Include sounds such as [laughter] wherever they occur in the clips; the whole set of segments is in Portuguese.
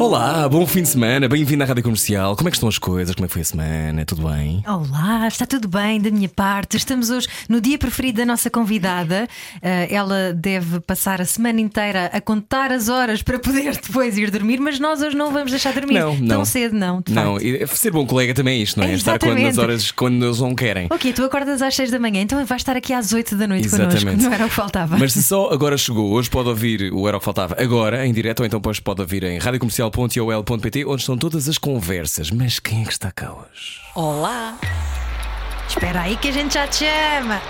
Olá, bom fim de semana, bem-vindo à Rádio Comercial. Como é que estão as coisas? Como é que foi a semana? Tudo bem? Olá, está tudo bem da minha parte. Estamos hoje no dia preferido da nossa convidada. Uh, ela deve passar a semana inteira a contar as horas para poder [laughs] depois ir dormir, mas nós hoje não vamos deixar dormir Não, tão não. cedo, não. Não, e ser bom colega também é isto, não é? Estar quando, nas horas quando eles não querem. Ok, tu acordas às 6 da manhã, então vais estar aqui às 8 da noite Exatamente. connosco. Não era o que faltava. Mas se só agora chegou, hoje pode ouvir o Era o que Faltava agora, em direto, ou então depois pode ouvir em radiocomercial.ol.pt, onde estão todas as conversas. Mas quem é que está cá hoje? Olá! Espera aí que a gente já te chama.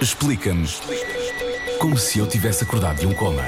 Explica-nos como se eu tivesse acordado de um coma.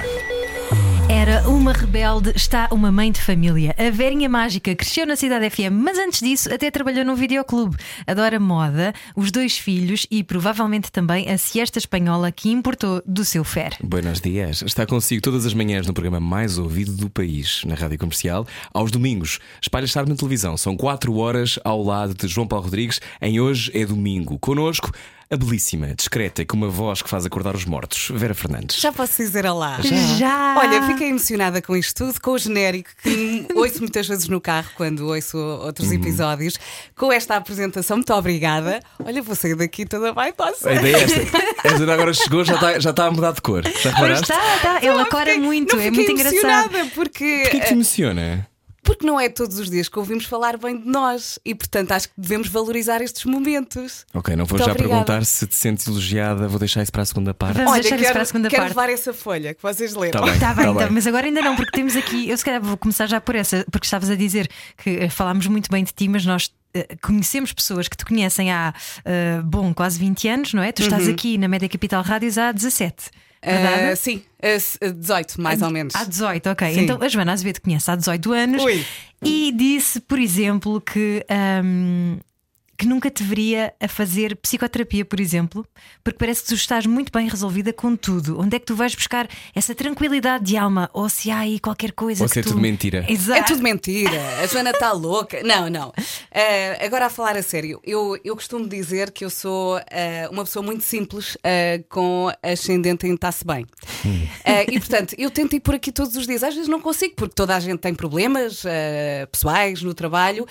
Era uma rebelde, está uma mãe de família. A Verinha Mágica cresceu na Cidade FM, mas antes disso até trabalhou num videoclube. Adora moda, os dois filhos e provavelmente também a siesta espanhola que importou do seu fer. Buenos dias. Está consigo todas as manhãs no programa mais ouvido do país, na Rádio Comercial. Aos domingos, espalha estar na televisão. São 4 horas ao lado de João Paulo Rodrigues. Em Hoje é Domingo. Conosco, a belíssima, discreta e com uma voz que faz acordar os mortos, Vera Fernandes. Já posso dizer olá? Já! Olha, fiquei emocionada com isto tudo, com o genérico que [laughs] ouço muitas vezes no carro quando ouço outros Uhum. episódios, com esta apresentação. Muito obrigada. Olha, vou sair daqui toda bem, posso? A ideia é esta. Esta agora chegou, já está, já está a mudar de cor. Já reparaste? está, está. Ela cora muito, não é muito engraçado. emocionada porque, Porquê que te emociona? Porque não é todos os dias que ouvimos falar bem de nós e, portanto, acho que devemos valorizar estes momentos. Ok, não vou Muito já obrigada. perguntar se te sentes elogiada, vou deixar isso para a segunda parte. Vamos Olha, deixar isso quero, para a segunda quero parte. levar essa folha que vocês leram. Tá bem. Está bem, Tá então, bem. mas agora ainda não, porque temos aqui. Eu se calhar vou começar já por essa, porque estavas a dizer que eh, falámos muito bem de ti, mas nós. eh, Conhecemos pessoas que te conhecem há, eh, bom, quase 20 anos, não é? Tu estás aqui na Média Capital Rádios há 17. Ah, sim, ah, s- ah, 18, mais ou menos. Há 18, ok. Sim. Então a Joana Azevedo conhece há 18 anos Ui. e disse, por exemplo, que. ahm, que nunca te veria a fazer psicoterapia, por exemplo, porque parece que tu estás muito bem resolvida com tudo. Onde é que tu vais buscar essa tranquilidade de alma? Ou se há aí qualquer coisa Ou que se é tu... tudo mentira. Exato. É tudo mentira, a Joana está louca. Não, não. Ah, agora a falar a sério, eu, eu costumo dizer que eu sou ah, uma pessoa muito simples ah, com ascendente em está-se bem. Ah, e portanto, eu tento ir por aqui todos os dias. Às vezes não consigo, porque toda a gente tem problemas pessoais no trabalho.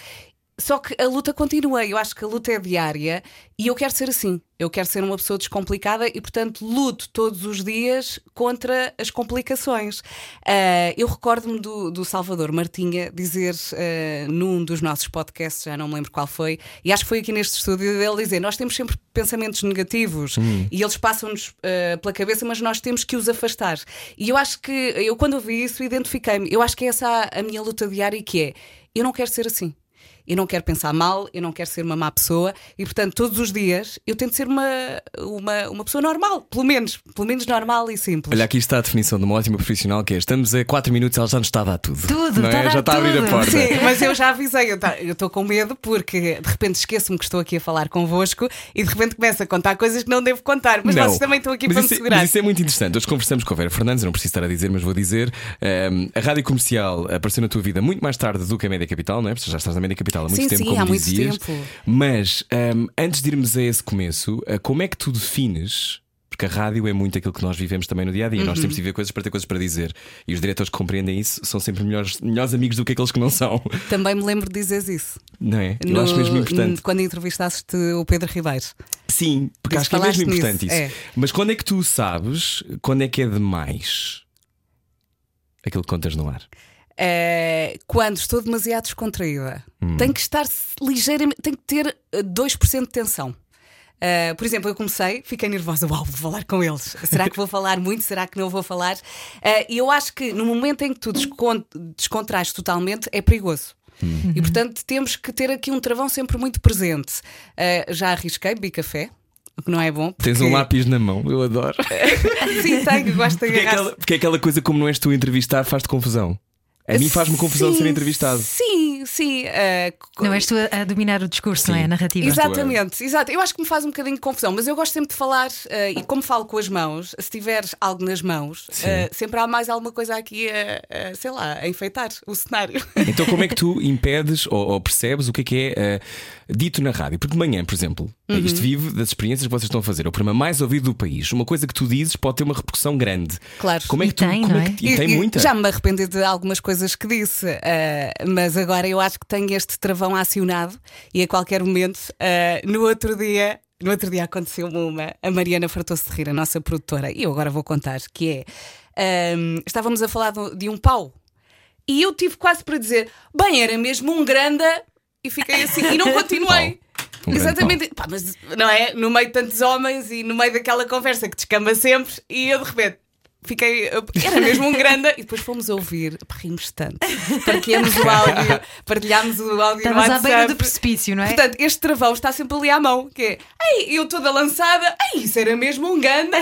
Só que a luta continua, eu acho que a luta é diária e eu quero ser assim. Eu quero ser uma pessoa descomplicada e, portanto, luto todos os dias contra as complicações. Ah, eu recordo-me do, do Salvador Martinha dizer ah, num dos nossos podcasts, já não me lembro qual foi, e acho que foi aqui neste estúdio, dele dizer: Nós temos sempre pensamentos negativos e eles passam-nos ah, pela cabeça, mas nós temos que os afastar. E eu acho que, eu quando ouvi isso, identifiquei-me. Eu acho que é essa a, a minha luta diária, que é: eu não quero ser assim. Eu não quero pensar mal, eu não quero ser uma má pessoa e, portanto, todos os dias eu tento ser uma, uma, uma pessoa normal, pelo menos, pelo menos normal e simples. Olha, aqui está a definição de uma ótima profissional que é: estamos a 4 minutos e ela já nos está a tudo. Tudo, não é? Já está a abrir a porta. Sim, mas eu já avisei, eu tá- eu estou com medo porque de repente esqueço-me que estou aqui a falar convosco e de repente começo a contar coisas que não devo contar, mas Não. vocês também estão aqui mas para isso, me é- segurar. Mas isso é muito interessante. Hoje conversamos com a Vera Fernandes, eu não preciso estar a dizer, mas vou dizer. Ehm, a rádio comercial apareceu na tua vida muito mais tarde do que a Média Capital, não é? Porque já estás na Média Capital há muito Sim, tempo, sim, como há muito dizias. tempo. Mas ehm, antes de irmos a esse começo, eh, como é que tu defines? Porque a rádio é muito aquilo que nós vivemos também no dia a dia. Uhum. Nós temos de viver coisas para ter coisas para dizer. E os diretores que compreendem isso são sempre melhores, melhores amigos do que aqueles que não são. Também me lembro de dizeres isso. Não é? Eu No- acho mesmo importante. Quando entrevistaste o Pedro Ribeiro. Sim, porque Disse acho que é mesmo nisso, importante isso. é. Mas quando é que tu sabes quando é que é demais aquilo que contas no ar? Eh, quando estou demasiado descontraída, Hum. tenho que estar ligeiramente, tenho que ter eh, 2% de tensão. Eh, por exemplo, eu comecei, fiquei nervosa, uau, vou falar com eles. Será que vou falar muito? Será que não vou falar? Eh, E eu acho que no momento em que tu descon descontrais totalmente, é perigoso. Hum. E portanto temos que ter aqui um travão sempre muito presente. Eh, já arrisquei, bebi café, o que não é bom. Tens um porque- lápis na mão, eu adoro. [laughs] Sim, tenho, gosto de Porque é, aquela, porque é aquela coisa como não és tu a entrevistar, faz-te confusão. A mim faz-me confusão Sim, ser entrevistado. Sim, sim. co- Não és tu a, a dominar o discurso, não é? A narrativa. Exatamente, exato. Eu acho que me faz um bocadinho de confusão, mas eu gosto sempre de falar, eh, e como falo com as mãos, se tiveres algo nas mãos, eh, sempre há mais alguma coisa aqui a, a, sei lá, a enfeitar o cenário. [laughs] Então, como é que tu impedes ou, ou percebes o que é que é dito na rádio? Porque de manhã, por exemplo, Uhum. isto vive das experiências que vocês estão a fazer. É o programa mais ouvido do país. Uma coisa que tu dizes pode ter uma repercussão grande. Claro. Como é que E tu. tem, como não é é? que- e tem muita. Já me arrependi de algumas coisas que disse, eh, mas agora eu acho que tenho este travão acionado e a qualquer momento, eh, no outro dia. No outro dia aconteceu-me uma, a Mariana fartou-se de rir, a nossa produtora, e eu agora vou contar, que é ehm, estávamos a falar de, um pau e eu tive quase para dizer, bem, era mesmo um granda, e fiquei assim, e não [laughs] continuei. Um grande Exatamente, Pá, mas não é? No meio de tantos homens e no meio daquela conversa que descamba sempre, e eu de repente fiquei. Era mesmo um grande. [laughs] E depois fomos ouvir, rimos tanto. [laughs] Partilhamos o áudio, partilhámos o áudio no Estavas à beira do precipício, não é? Portanto, este travão está sempre ali à mão, que é, ei, eu toda lançada, ei, isso era mesmo um ganda.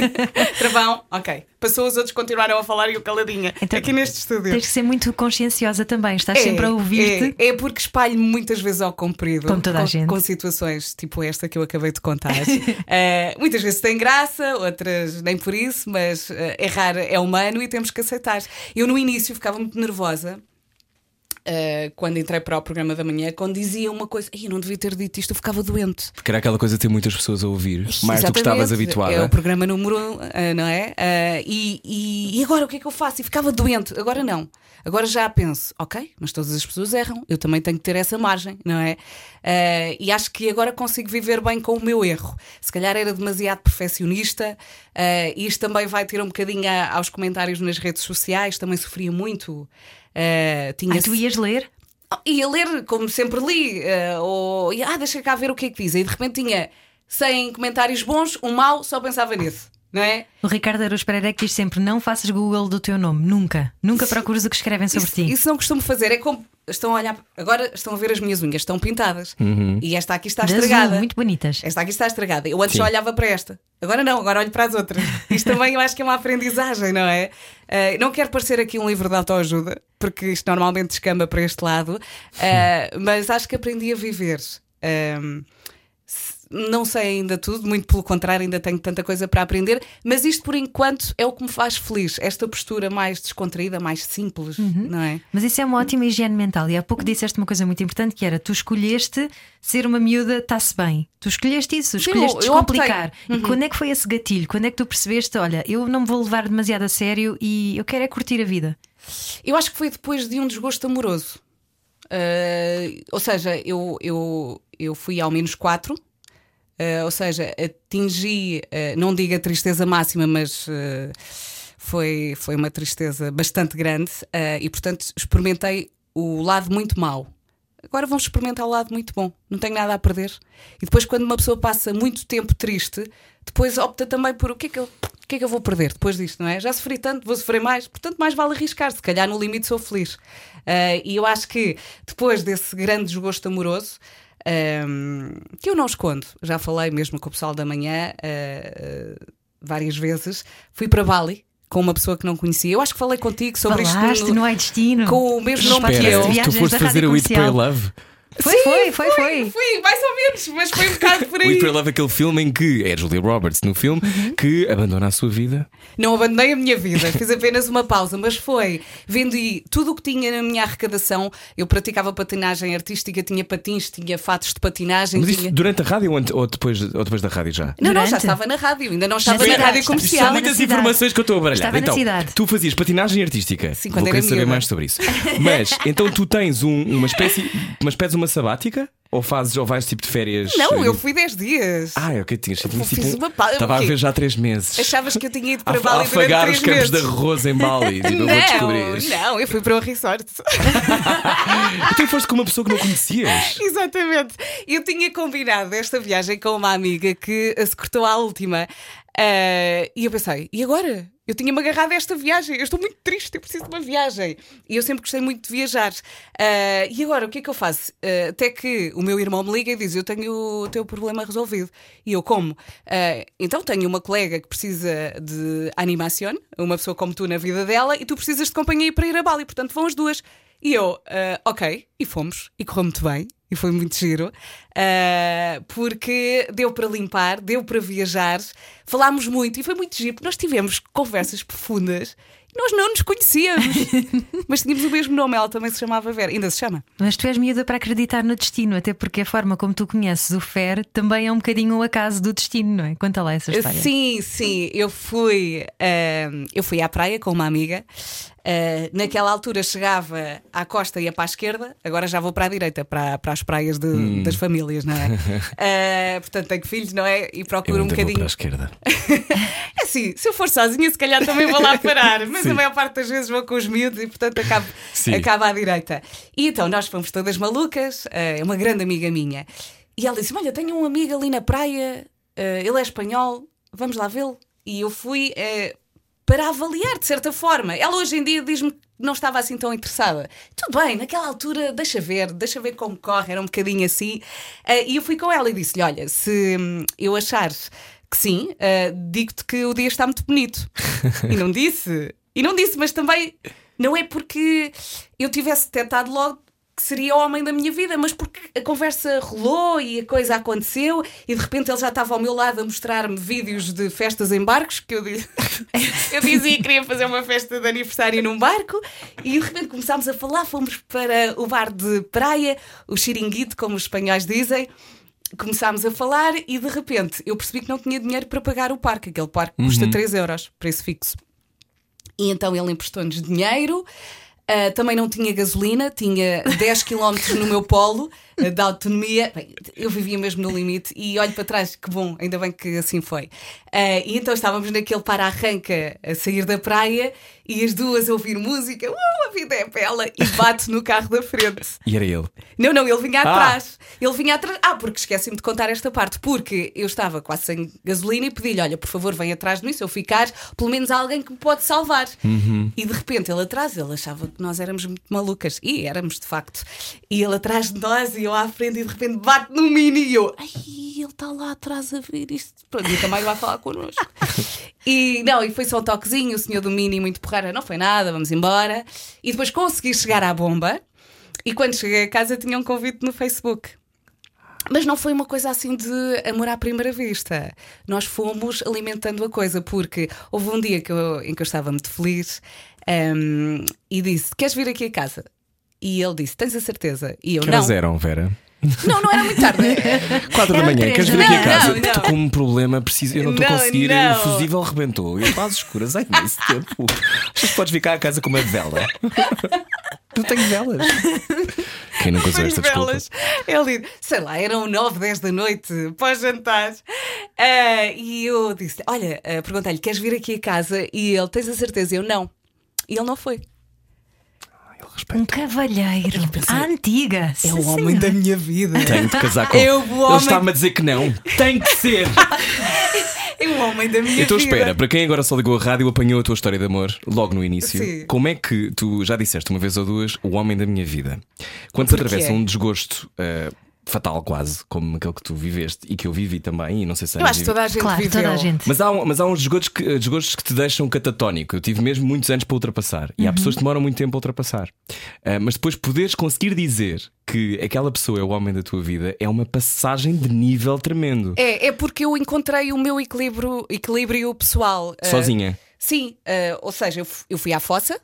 [laughs] travão, ok. Passou, os outros continuaram a falar e eu caladinha. Então, aqui neste estúdio. Tens que ser muito conscienciosa também. Estás sempre a ouvir-te. É, é porque espalho muitas vezes ao comprido. Como toda a com, gente. Com situações tipo esta que eu acabei de contar. [laughs] Eh, muitas vezes tem graça, outras nem por isso, mas eh, errar é humano e temos que aceitar. Eu no início ficava muito nervosa. Eh, quando entrei para o programa da manhã, quando dizia uma coisa, "Ai, eu não devia ter dito isto, eu ficava doente. Porque era aquela coisa de ter muitas pessoas a ouvir, mais do que estavas habituada. É o programa número um, ah, não é? Ah, e, e, e agora o que é que eu faço? E ficava doente. Agora não. Agora já penso, ok, mas todas as pessoas erram, eu também tenho que ter essa margem, não é? E acho que agora consigo viver bem com o meu erro. Se calhar era demasiado perfeccionista, e isto também vai ter um bocadinho a- aos comentários nas redes sociais, também sofria muito. Ah, tinha Ai, tu ias ler? ia ler como sempre li, eh, ou ah, deixa cá ver o que é que dizem. E de repente tinha 100 comentários bons, um mau, só pensava nisso, não é? O Ricardo Araújo Pereira é que diz sempre: não faças Google do teu nome, nunca. Nunca procures o que escrevem sobre Isso, ti. isso não costumo fazer, é como estão a olhar, agora estão a ver as minhas unhas, estão pintadas e esta aqui está De azul, estragada. muito bonitas. Esta aqui está estragada. Eu antes Sim. só olhava para esta. Agora não, agora olho para as outras. Isto também eu acho que é uma aprendizagem, não é? Eh, não quero parecer aqui um livro de autoajuda, porque isto normalmente descamba para este lado, eh, mas acho que aprendi a viver. Se- não sei ainda tudo, muito pelo contrário, ainda tenho tanta coisa para aprender, mas isto por enquanto é o que me faz feliz. Esta postura mais descontraída, mais simples, não é? Mas isso é uma ótima higiene mental. E há pouco disseste uma coisa muito importante que era: tu escolheste ser uma miúda, está-se bem. Tu escolheste isso, escolheste optei. descomplicar. E quando é que foi esse gatilho? Quando é que tu percebeste: olha, eu não me vou levar demasiado a sério e eu quero é curtir a vida? Eu acho que foi depois de um desgosto amoroso. Uh, ou seja, eu, eu, eu fui ao menos quatro. Uh, ou seja, atingi, uh, não digo a tristeza máxima, mas uh, foi, foi uma tristeza bastante grande e, portanto, experimentei o lado muito mau. Agora vamos experimentar o lado muito bom, não tenho nada a perder. E depois, quando uma pessoa passa muito tempo triste, depois opta também por o que é que eu, o que é que eu vou perder depois disto, não é? Já sofri tanto, vou sofrer mais, portanto, mais vale arriscar. Se calhar no limite sou feliz. E eu acho que depois desse grande desgosto amoroso, um, que eu não escondo, já falei mesmo com o pessoal da manhã uh, uh, várias vezes, fui para Bali com uma pessoa que não conhecia. Eu acho que falei contigo sobre Falaste isto no Ai Destino. com o mesmo nome que eu. tu foste fazer o Eat, Pray. Love. Foi, foi, foi, foi. Fui, mais ou menos, mas foi um bocado por [laughs] O aí. Pray, Love aquele filme em que é Julia Roberts no filme Uhum. que abandona a sua vida. Não abandonei a minha vida, fiz apenas uma pausa, mas foi vendi tudo o que tinha na minha arrecadação. Eu praticava patinagem artística, tinha patins, tinha fatos de patinagem. Mas tinha... isto durante a rádio ou depois, ou depois da rádio já? Não, não, já Durante? estava na rádio, ainda não estava na rádio comercial. São na muitas informações que eu estou a baralhar. Estava na então, cidade. tu fazias patinagem artística. Sim, Vou quando era querer saber mais sobre isso. Mas, então tu tens um- uma espécie. Mas pedes uma sabática? Ou fazes ou vais tipo de férias? Não, eh, eu fui 10 dias. Ah, é o que tinhas tinhas fiz tipo, uma pa- Estava a o ver já há três meses. Achavas que eu tinha ido A, para a Bali durante afagar os campos de arroz em Bali. Tipo, eu vou Não, descobrir. não, eu fui para um resort. Então foste com uma pessoa que não conhecias. [laughs] Exatamente. Eu tinha combinado esta viagem com uma amiga que se cortou à última. Ah, e eu pensei, e agora? Eu tinha-me agarrado a esta viagem, eu estou muito triste, eu preciso de uma viagem. E eu sempre gostei muito de viajar. Ah, e agora, o que é que eu faço? Ah, até que o meu irmão me liga e diz: Eu tenho o teu problema resolvido. E eu, como? Então tenho uma colega que precisa de animação, uma pessoa como tu na vida dela, e tu precisas de companhia para ir a Bali, portanto vão as duas. E eu, ok, e fomos, e correu muito bem, e foi muito giro, ah, porque deu para limpar, deu para viajar, falámos muito, e foi muito giro, porque nós tivemos conversas profundas, e nós não nos conhecíamos, [laughs] mas tínhamos o mesmo nome, ela também se chamava Vera, ainda se chama. Mas tu és miúda para acreditar no destino, até porque a forma como tu conheces o Fer também é um bocadinho o acaso do destino, não é? Conta lá essa história. Sim, sim, eu fui, ah, eu fui à praia com uma amiga. Ah, naquela altura chegava à costa e ia para a esquerda, agora já vou para a direita, para, para as praias de- das famílias, não é? Ah, [laughs] portanto, tenho filhos, não é? E procuro um vou para bocadinho. a esquerda. [laughs] É assim, se eu for sozinha, se calhar também vou lá [laughs] parar, mas Sim. a maior parte das vezes vou com os miúdos e, portanto, acabo, Sim. acabo à direita. E então nós fomos todas malucas, é uma grande amiga minha. E ela disse: Olha, tenho um amigo ali na praia, ele é espanhol, vamos lá vê-lo. E eu fui para avaliar, de certa forma. Ela hoje em dia diz-me que não estava assim tão interessada. Tudo bem, naquela altura, deixa ver, deixa ver como corre, era um bocadinho assim. Eh, e eu fui com ela e disse-lhe: Olha, se hum, eu achar que sim, eh, digo-te que o dia está muito bonito. [laughs] e não disse. E não disse, mas também não é porque eu tivesse tentado logo que seria o homem da minha vida, mas porque a conversa rolou e a coisa aconteceu e de repente ele já estava ao meu lado a mostrar-me vídeos de festas em barcos que eu, [laughs] eu dizia que queria fazer uma festa de aniversário num barco e de repente começámos a falar, fomos para o bar de praia, o xiringuito, como os espanhóis dizem. Começámos a falar e de repente eu percebi que não tinha dinheiro para pagar o parque. Aquele parque custa 3 euros, preço fixo. E então ele emprestou-nos dinheiro. Ah, também não tinha gasolina, tinha 10 km no meu polo ah, da autonomia. Bem, eu vivia mesmo no limite e olho para trás, que bom, ainda bem que assim foi. Ah, e então estávamos naquele para-arranca a sair da praia e as duas a ouvir música. Uh, a vida é bela! E bate no carro da frente. E era ele. Não, não, ele vinha Ah. atrás. Ele vinha atrás. Ah, porque esqueci-me de contar esta parte. Porque eu estava quase sem gasolina e pedi-lhe: olha, por favor, vem atrás de mim. Se eu ficar, pelo menos há alguém que me pode salvar. E de repente ele atrás, ele achava que nós éramos muito malucas. E éramos, de facto. E ele atrás de nós e eu à frente e de repente bate no mini e eu. Ai, ele está lá atrás a ver isto. Pronto, nunca mais vai falar connosco. E não, e foi só um toquezinho, o senhor do Mini muito porreira, não foi nada, vamos embora. E depois consegui chegar à bomba. E quando cheguei a casa tinha um convite no Facebook. Mas não foi uma coisa assim de amor à primeira vista. Nós fomos alimentando a coisa, porque houve um dia que eu- em que eu estava muito feliz hum, e disse: Queres vir aqui a casa? E ele disse: Tens a certeza? E eu Que não. eram, Vera? Não, não era muito tarde. [laughs] 4 da manhã, queres vir aqui a casa? Não, não. Estou com um problema, preciso, eu não estou a conseguir, não. o fusível rebentou. Eu quase escuras, ai, nesse tempo. Achas que podes ficar a casa com uma vela? [laughs] Não tenho velas. Quem nunca usou esta desculpa? velas. Ele, sei lá, eram 9, 10 da noite, pós-jantar. Ah, e eu disse: Olha, ah, perguntei-lhe, queres vir aqui a casa? E ele, tens a certeza? Eu não. E ele não foi. Um cavalheiro. À antiga. É o homem da minha vida. Tenho de casar com [laughs] Eu, o Ele homem- está-me a dizer que não. Tem que ser. [laughs] É o homem da minha Então vida. espera, para quem agora só ligou a rádio, apanhou a tua história de amor logo no início. Sim. Como é que tu já disseste uma vez ou duas o homem da minha vida? Quando se atravessa um desgosto eh, fatal, quase, como aquele que tu viveste e que eu vivi também, e não sei se Eu acho que toda a gente Claro, viveu. toda a gente. Mas há, um- mas há uns desgostos que, desgostos que te deixam catatónico. Eu tive mesmo muitos anos para ultrapassar. E há pessoas que demoram muito tempo a ultrapassar. Ah, mas depois poderes conseguir dizer que aquela pessoa é o homem da tua vida é uma passagem de nível tremendo. É, é porque eu encontrei o meu equilíbrio, equilíbrio pessoal. Ah, Sozinha. Sim, ah, ou seja, eu eu fui à fossa,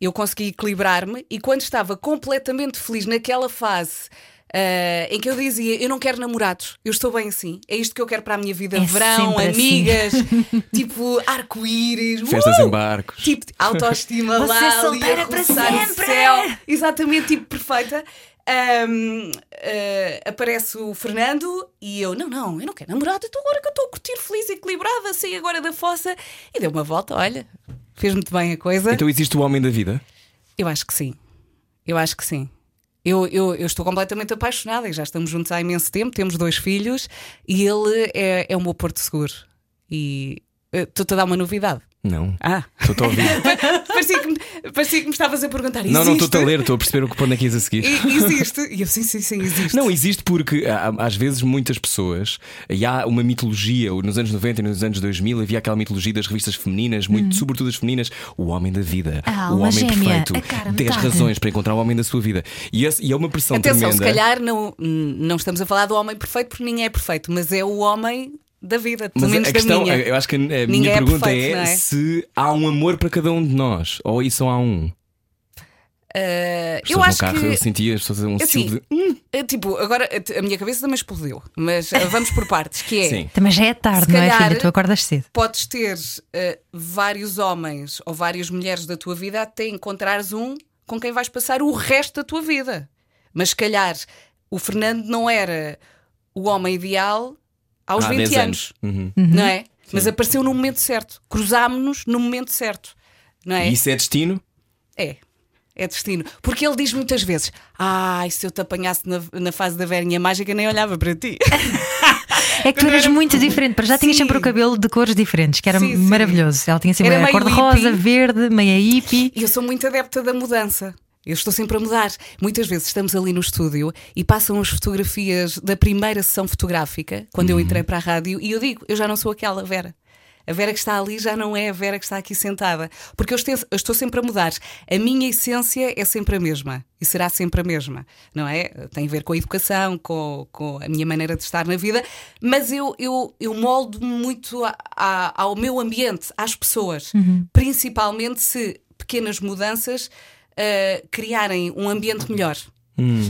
eu consegui equilibrar-me e quando estava completamente feliz naquela fase. Ah, em que eu dizia, eu não quero namorados, eu estou bem assim, é isto que eu quero para a minha vida: É verão, assim. amigas, [laughs] tipo arco-íris, Festas uh! em barcos. tipo autoestima Você lá, ali a para sempre! céu, exatamente, tipo perfeita. Ahm, ah, aparece o Fernando e eu, não, não, eu não quero namorado, então agora que eu estou a curtir feliz e equilibrada, saí agora da fossa e deu uma volta, olha, fez muito bem a coisa. Então existe o homem da vida? Eu acho que sim, eu acho que sim. Eu, eu, eu estou completamente apaixonada e já estamos juntos há imenso tempo, temos dois filhos e ele é, é o meu porto seguro. E eh, estou-te a dar uma novidade. Não. Ah, Estou a ouvir. [laughs] parecia que, me- parecia que me estavas a perguntar. não, não estou a ler, estou a perceber o que é que ias a seguir. E- Existe. E eu, sim, sim, sim, existe. Não, existe porque há- às vezes muitas pessoas e há uma mitologia, nos anos 90 e nos anos 2000 havia aquela mitologia das revistas femininas, muito, sobretudo as femininas, o homem da vida, Hum. A o homem gêmea, perfeito, a cara 10 metade. razões para encontrar o homem da sua vida. E, esse- e é uma pressão Atenção, tremenda. se calhar não, não estamos a falar do homem perfeito porque ninguém é perfeito, mas é o homem da vida, pelo Mas menos a da questão, minha. eu acho que a minha Ninguém é pergunta perfeito, é, é? se há um amor para cada um de nós ou isso só há um. As eu acho carro que. eu sentia as pessoas um Assim, de. é tipo, agora a minha cabeça também explodiu, mas ah, vamos por partes, que é Sim. Também já é tarde, não é, filha? Tu acordas cedo. podes ter ah, vários homens ou várias mulheres da tua vida até encontrares um com quem vais passar o resto da tua vida. Mas se calhar o Fernando não era o homem ideal aos Há 20 10 anos, Uhum. não é? Mas apareceu no momento certo, cruzámos-nos no momento certo, não é? E isso é destino? É. É destino. Porque ele diz muitas vezes: Ai, se eu te apanhasse na, na fase da velhinha mágica, nem olhava para ti. É que tu eras muito diferente, para já tinhas Sim. sempre o cabelo de cores diferentes, que era Sim, sim. maravilhoso. Ela tinha sempre Era a cor de rosa, hippie. verde, meia hippie. E eu sou muito adepta da mudança. Eu estou sempre a mudar. Muitas vezes estamos ali no estúdio e passam as fotografias da primeira sessão fotográfica, quando eu entrei para a rádio, e eu digo: Eu já não sou aquela Vera. A Vera que está ali já não é a Vera que está aqui sentada. Porque eu estou, eu estou sempre a mudar. A minha essência é sempre a mesma. E será sempre a mesma. Não é? Tem a ver com a educação, com, com a minha maneira de estar na vida. Mas eu, eu, eu moldo muito a- a- ao meu ambiente, às pessoas. Principalmente se pequenas mudanças ah, criarem um ambiente melhor.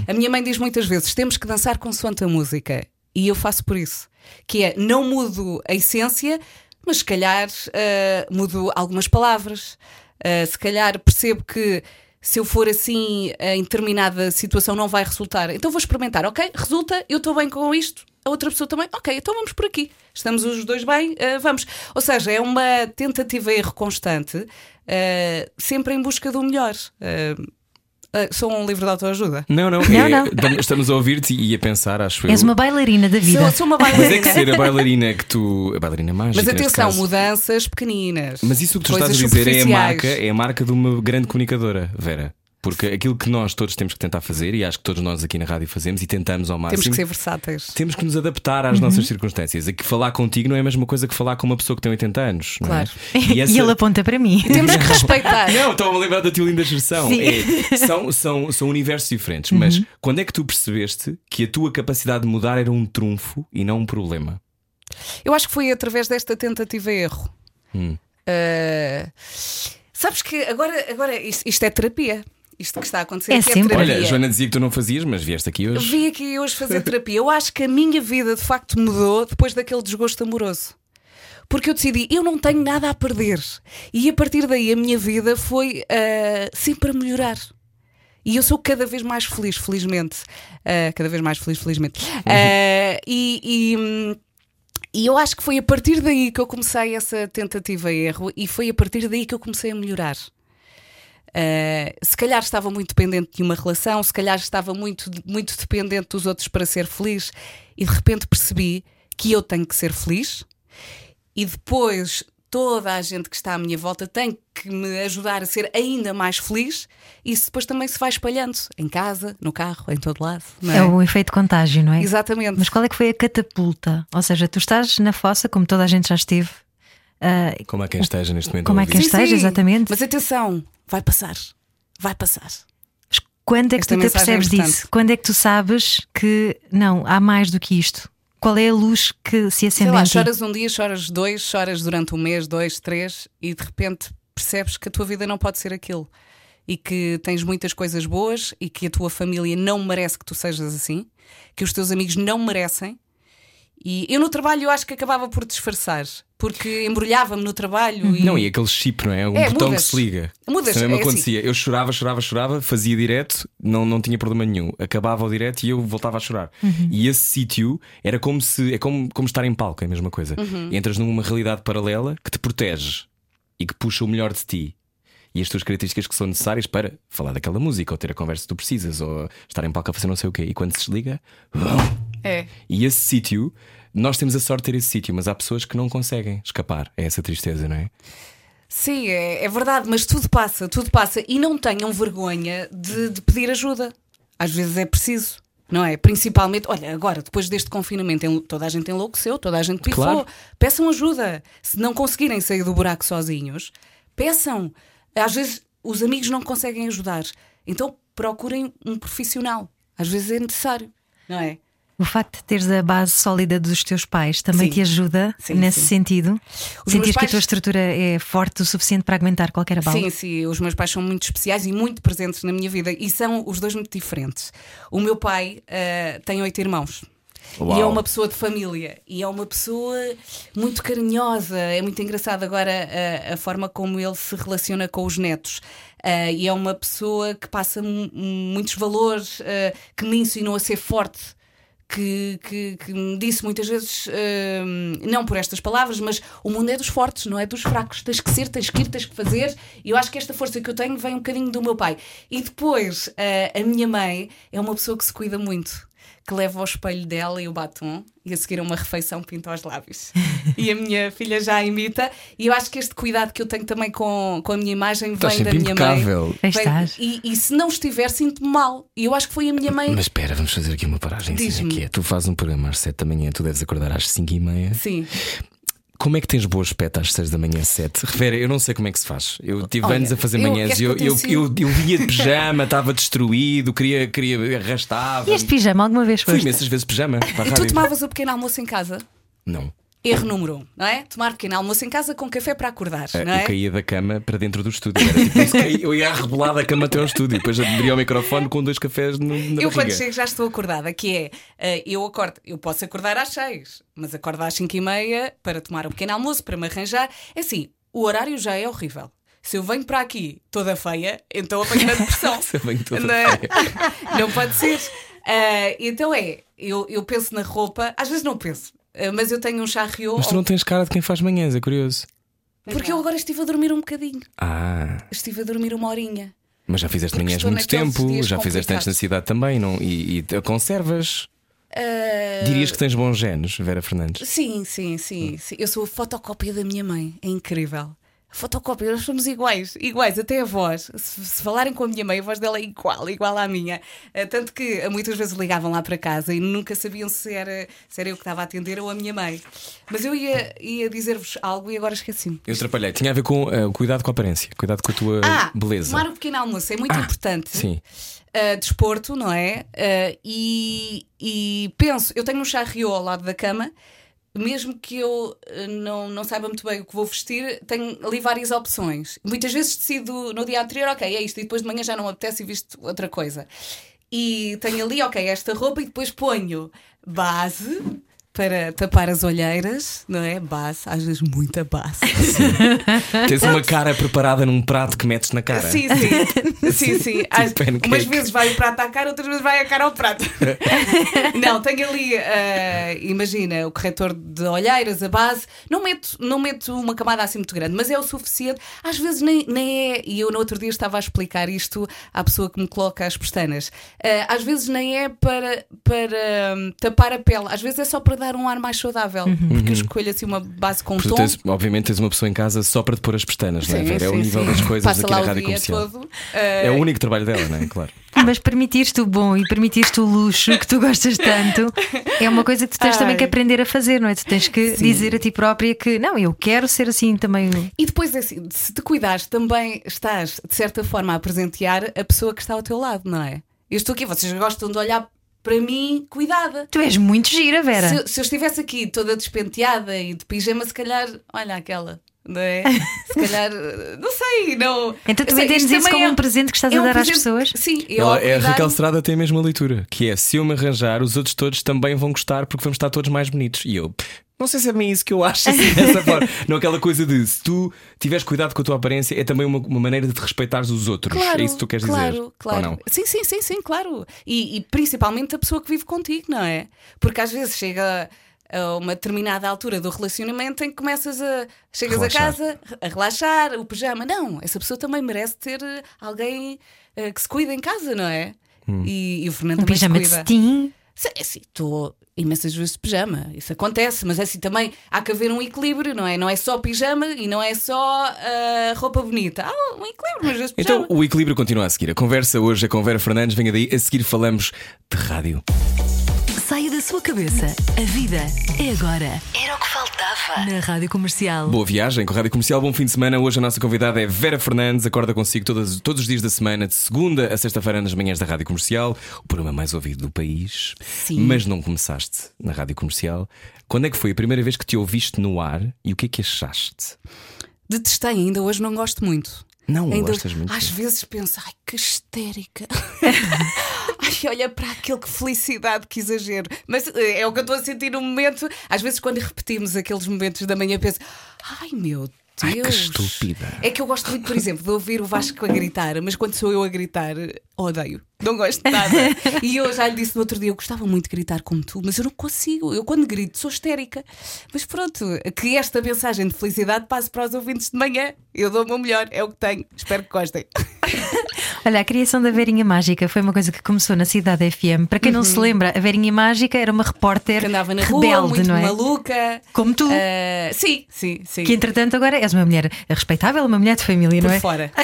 A minha mãe diz muitas vezes: temos que dançar consoante a música. E eu faço por isso. Que é, não mudo a essência, mas se calhar ah, mudo algumas palavras. Ah, se calhar percebo que se eu for assim em determinada situação não vai resultar. Então vou experimentar, ok? Resulta, eu estou bem com isto. A outra pessoa também, ok, então vamos por aqui. Estamos os dois bem, ah, vamos. Ou seja, é uma tentativa e erro constante, ah, sempre em busca do melhor. Ah, sou um livro de autoajuda. Não, não. Não, é- não. Estamos a ouvir-te e a pensar, acho És eu. uma bailarina da vida. Sou, sou uma Mas é bailarina. que ser a bailarina que tu. A bailarina mágica. Mas atenção, mudanças pequeninas. Mas isso que tu estás a dizer é a marca, é a marca de uma grande comunicadora, Vera. Porque aquilo que nós todos temos que tentar fazer, e acho que todos nós aqui na rádio fazemos e tentamos ao máximo. Temos que ser versáteis. temos que nos adaptar às nossas circunstâncias. É que falar contigo não é a mesma coisa que falar com uma pessoa que tem 80 anos. não é? Claro. [laughs] E, essa- ele aponta para mim. [laughs] Temos que respeitar. Não, estou a lembrar da tua linda geração. É, são, são, são universos diferentes, mas quando é que tu percebeste que a tua capacidade de mudar era um trunfo e não um problema? Eu acho que foi através desta tentativa e erro. Hum. Ah, sabes que agora, agora isto, isto é terapia. Isto que está a acontecer É aqui sempre. é terapia. Olha, Joana dizia que tu não fazias, mas vieste aqui Eu hoje. vim aqui hoje fazer terapia. Eu acho que a minha vida de facto mudou depois daquele desgosto amoroso. Porque eu decidi, eu não tenho nada a perder. E a partir daí a minha vida foi ah, sempre a melhorar. E eu sou cada vez mais feliz, felizmente. Ah, cada vez mais feliz, felizmente. Ah, e. e, e eu acho que foi a partir daí que eu comecei essa tentativa e erro e foi a partir daí que eu comecei a melhorar. Uh, se calhar estava muito dependente de uma relação, se calhar estava muito, muito dependente dos outros para ser feliz, e de repente percebi que eu tenho que ser feliz, e depois toda a gente que está à minha volta tem que me ajudar a ser ainda mais feliz, e isso depois também se vai espalhando em casa, no carro, em todo lado. É? É o efeito contágio, não é? Exatamente. Mas qual é que foi a catapulta? Ou seja, tu estás na fossa, como toda a gente já esteve. Ah, Como é quem esteja neste momento Como é que ouvir. esteja, exatamente. Mas atenção, vai passar. Vai passar. Quando é que Esta tu te é percebes importante. disso? Quando é que tu sabes que não, há mais do que isto? Qual é a luz que se Sei acende lá, em ti? choras um dia, choras dois, choras durante um mês, dois, três, e de repente percebes que a tua vida não pode ser aquilo. E que tens muitas coisas boas e que a tua família não merece que tu sejas assim, que os teus amigos não merecem. E eu no trabalho eu acho que acabava por disfarçar, porque embrulhava-me no trabalho e. Não, e aquele chip, não é? Um É, botão que se liga. Mudas, Isso também me é assim. acontecia. Eu chorava, chorava, chorava, fazia direto, não, não tinha problema nenhum. Acabava o direto e eu voltava a chorar. Uhum. E esse sítio era como se é como, como estar em palco, é a mesma coisa. Uhum. Entras numa realidade paralela que te protege e que puxa o melhor de ti. e as tuas características que são necessárias para falar daquela música, ou ter a conversa que tu precisas, ou estar em palco a fazer não sei o quê. E quando se desliga, vão. É. E esse sítio, nós temos a sorte de ter esse sítio, mas há pessoas que não conseguem escapar. É essa tristeza, não é? Sim, é, é verdade, mas tudo passa, tudo passa. E não tenham vergonha de, de pedir ajuda. Às vezes é preciso. Não é? Principalmente, olha, agora, depois deste confinamento, en- toda a gente enlouqueceu, toda a gente pifou. Claro. Peçam ajuda. Se não conseguirem sair do buraco sozinhos, peçam. Às vezes os amigos não conseguem ajudar. Então procurem um profissional. Às vezes é necessário, não é? O facto de teres a base sólida dos teus pais também Sim. te ajuda Sim, nesse sim. sentido? Os Sentires meus que a pais- tua estrutura é forte o suficiente para aguentar qualquer abalo? Sim, sim, os meus pais são muito especiais e muito presentes na minha vida e são os dois muito diferentes. O meu pai ah, tem oito irmãos. Uau. E é uma pessoa de família e é uma pessoa muito carinhosa. É muito engraçado agora a, a forma como ele se relaciona com os netos. Ah, e é uma pessoa que passa mu- muitos valores, ah, que me ensinou a ser forte que, que, que me disse muitas vezes, hum, não por estas palavras, mas o mundo é dos fortes, não é dos fracos. Tens que ser, tens que ir, tens que fazer. E eu acho que esta força que eu tenho vem um bocadinho do meu pai. E depois, ah, a minha mãe é uma pessoa que se cuida muito. Que leva ao espelho dela e o batom e a seguir a uma refeição pinta os lábios. [laughs] e a minha filha já imita. E eu acho que este cuidado que eu tenho também com, com a minha imagem Estás vem da minha impecável. mãe. Vem- estás. e, e se não estiver, sinto-me mal. E eu acho que foi a minha mãe. Mas espera, vamos fazer aqui uma paragem. Diz-me. Que é, tu fazes um programa às 7 da manhã, tu deves acordar às 5 e meia. Sim. Como é que tens boa aspecto às 6 da manhã, 7? Refere, eu não sei como é que se faz. Eu tive Olha, anos a fazer eu- manhãs e eu, que eu eu, eu, eu vinha de pijama, estava destruído, queria, queria arrastava. E este pijama alguma vez Fui foste? imensas vezes de pijama para a E tu rádio. tomavas o pequeno almoço em casa? Não. Erro número um, não é? Tomar pequeno almoço em casa com café para acordar, Eh, não é? Eu caía da cama para dentro do estúdio. Era tipo eu ia a rebolar da cama até ao estúdio. Depois abria o microfone com dois cafés no, na Eu quando chego já estou acordada, que é, eh, eu acordo, eu posso acordar às seis, mas acordo às cinco e meia para tomar o pequeno almoço, para me arranjar. É assim, o horário já é horrível. Se eu venho para aqui toda feia, então apanho depressão. [laughs] Se eu venho toda não, é? não pode ser. Ah, então é, eu, eu penso na roupa, às vezes não penso, ah, mas eu tenho um charriot. Mas tu não tens cara de quem faz manhãs, é curioso. Porque eu agora estive a dormir um bocadinho. Ah, Estive a dormir uma horinha. mas já fizeste manhãs muito tempo, já fizeste antes na cidade também, não? E, e te conservas. Ah, Dirias que tens bons genes, Vera Fernandes. Sim, sim, sim, sim. Eu sou a fotocópia da minha mãe. É incrível. Fotocópia, nós somos iguais, iguais, até a voz. Se, se falarem com a minha mãe, a voz dela é igual, igual à minha. Eh, Tanto que eh, muitas vezes ligavam lá para casa e nunca sabiam se era, se era eu que estava a atender ou a minha mãe. Mas eu ia, ia dizer-vos algo e agora esqueci-me. Eu atrapalhei. Tinha a ver com eh, cuidado com a aparência, cuidado com a tua Ah, beleza. tomar o pequeno almoço é muito importante. Sim. uh, desporto, não é? Uh, e, e penso, eu tenho um charriot ao lado da cama, mesmo que eu uh, não, não saiba muito bem o que vou vestir, tenho ali várias opções. Muitas vezes decido no dia anterior, ok, é isto, e depois de manhã já não apetece e visto outra coisa. E tenho ali, ok, esta roupa, e depois ponho base. Para tapar as olheiras, não é? Base, às vezes muita base. [laughs] Tens uma cara preparada num prato que metes na cara. Sim, sim. sim, sim. [laughs] Às- pancake. umas vezes vai o prato à cara, outras vezes vai a cara ao prato. [laughs] não, tenho ali, ah, imagina, o corretor de olheiras, a base. Não meto, não meto uma camada assim muito grande, mas é o suficiente. Às vezes nem, nem é. E eu no outro dia estava a explicar isto à pessoa que me coloca as pestanas. Ah, às vezes nem é para, para hum, tapar a pele, às vezes é só para dar um ar mais saudável. Porque eu escolho assim uma base com um Porque tom. tens, obviamente tens uma pessoa em casa só para te pôr as pestanas, não é, Sim? É o sim, nível sim. das coisas Passa aqui lá na o rádio dia comercial. todo. É ah, o único trabalho dela, não é? Claro. [laughs] Mas permitir-te o bom e permitir-te o luxo que tu gostas tanto é uma coisa que tu tens Ai. também que aprender a fazer, não é? Tu tens que Sim. dizer a ti própria que não, eu quero ser assim também. E depois, é assim, se te cuidares, também estás, de certa forma, a presentear a pessoa que está ao teu lado, não é? Eu estou aqui, vocês gostam de olhar para mim cuidada. Tu és muito gira, Vera. Se, eu- se eu estivesse aqui toda despenteada e de pijama, se calhar, olha aquela, não é? [laughs] Se calhar, não sei, não. Então tu entendes isto isso também como é- um presente que estás é a um dar às presente- pessoas? Sim, eu Ela, é a Raquel Estrada tem a mesma leitura, que é se eu me arranjar, os outros todos também vão gostar porque vamos estar todos mais bonitos. E eu. Não sei se é bem isso que eu acho assim [laughs] dessa forma. Não aquela coisa de se tu tiveres cuidado com a tua aparência, é também uma, uma maneira de te respeitares os outros. Claro, é isso que tu queres claro, dizer. Claro, Ou não? Sim, sim, sim, sim, claro. E, e principalmente a pessoa que vive contigo, não é? Porque às vezes chega a uma determinada altura do relacionamento em que começas a. chegas Relaxar. a casa a relaxar, o pijama. Não, essa pessoa também merece ter eh, alguém eh, que se cuida em casa, não é? E, e o Fernando Um também pijama se de cuida. Sim, É assim, estou imensas vezes de pijama, isso acontece, mas é assim também há que haver um equilíbrio, não é? Não é só pijama e não é só ah, roupa bonita. Há um equilíbrio, mas às vezes Então pijama. o equilíbrio continua a seguir. A conversa hoje é com Vera Fernandes. Venha daí. A seguir falamos de rádio. Saia da sua cabeça. A vida é agora. Era o que faltava. Na Rádio Comercial. Boa viagem com a Rádio Comercial, bom fim de semana. Hoje a nossa convidada é Vera Fernandes, acorda consigo todos, todos os dias da semana, de segunda a sexta-feira, nas manhãs da Rádio Comercial, o programa mais ouvido do país. Sim. Mas não começaste na Rádio Comercial. Quando é que foi a primeira vez que te ouviste no ar e o que é que achaste? Detestei, ainda hoje não gosto muito. Não ainda, gostas muito? Às vezes penso, ai que histérica. [laughs] ai, olha para aquilo, que felicidade, que exagero. Mas eh, é o que eu estou a sentir no momento. Às vezes, quando repetimos aqueles momentos da manhã, penso, ai meu Deus. Ai, que estúpida. É que eu gosto muito, por exemplo, de ouvir o Vasco a gritar, mas quando sou eu a gritar, odeio. Não gosto de nada. [laughs] E eu já lhe disse no outro dia: eu gostava muito de gritar como tu, mas eu não consigo. Eu, quando grito, sou histérica. Mas pronto, que esta mensagem de felicidade passe para os ouvintes de manhã. Eu dou o meu melhor, é o que tenho. Espero que gostem. [laughs] Olha, a criação da Verinha Mágica foi uma coisa que começou na Cidade FM. Para quem não se lembra, a Verinha Mágica era uma repórter Uhum. Que andava na rebelde, rua, muito não é? maluca. Como tu. Ah, sim, sim, sim. Que entretanto agora és uma mulher respeitável, uma mulher de família, Por não é? fora. [laughs]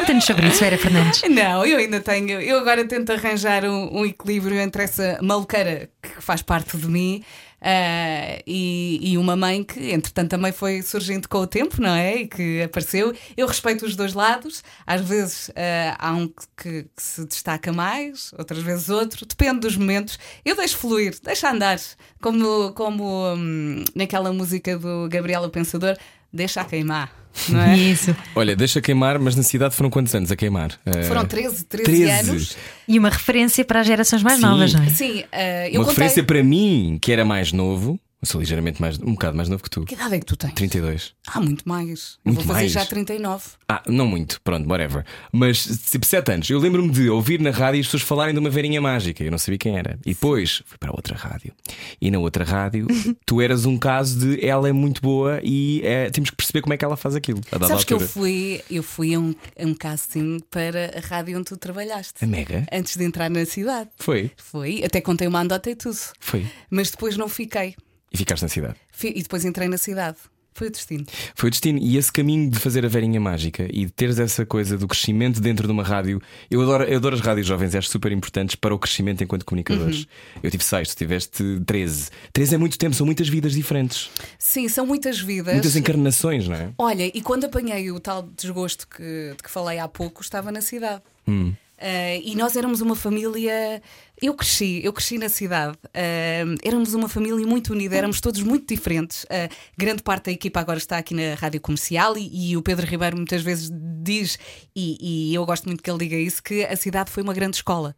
Conta-nos sobre isso, Vera Fernandes. [laughs] Não, eu ainda tenho. Eu agora tento arranjar um, um equilíbrio entre essa maluqueira que faz parte de mim. ah, e, e uma mãe que, entretanto, também foi surgindo com o tempo, não é? E que apareceu. Eu respeito os dois lados. Às vezes ah, há um que, que- se destaca mais, outras vezes outro. Depende dos momentos. Eu deixo fluir, deixo andar. Como, como hum, naquela música do Gabriel o Pensador, deixa queimar, não é? Isso. Olha, deixa queimar, mas na cidade foram quantos anos a queimar? Eh, Foram 13, 13, 13. anos. E uma referência para as gerações mais Sim. novas, não é? Sim, ah, eu Uma contei. referência para mim, que era mais novo, eu sou ligeiramente mais, um bocado mais novo que tu. Que idade é que tu tens? 32. Ah, muito mais. Eu Muito vou fazer mais? já 39. Ah, não muito, pronto, whatever. Mas tipo 7 anos. Eu lembro-me de ouvir na rádio as pessoas falarem de uma verinha mágica. Eu não sabia quem era. E depois fui para outra rádio. E na outra rádio, [laughs] tu eras um caso de ela é muito boa e é, temos que perceber como é que ela faz aquilo. A Sabes que eu altura. fui, eu fui a um, a um casting para a rádio onde tu trabalhaste. A Mega? Antes de entrar na cidade. Foi. Foi, até contei uma andota e tudo. Foi. Mas depois não fiquei. E ficaste na cidade. E depois entrei na cidade. Foi o destino. Foi o destino. E esse caminho de fazer a verinha mágica e de teres essa coisa do crescimento dentro de uma rádio. Eu adoro, eu adoro as rádios jovens, acho super importantes para o crescimento enquanto comunicadores. Eu tive 6, tu tiveste 13. 13 é muito tempo, são muitas vidas diferentes. Sim, são muitas vidas. Muitas encarnações, não é? Olha, e quando apanhei o tal desgosto que, de que falei há pouco, estava na cidade. Hum. Ah, e nós éramos uma família. Eu cresci, eu cresci na cidade. Ah, éramos uma família muito unida, éramos todos muito diferentes. Ah, grande parte da equipa agora está aqui na rádio comercial e, e o Pedro Ribeiro muitas vezes diz, e, e eu gosto muito que ele diga isso, que a cidade foi uma grande escola.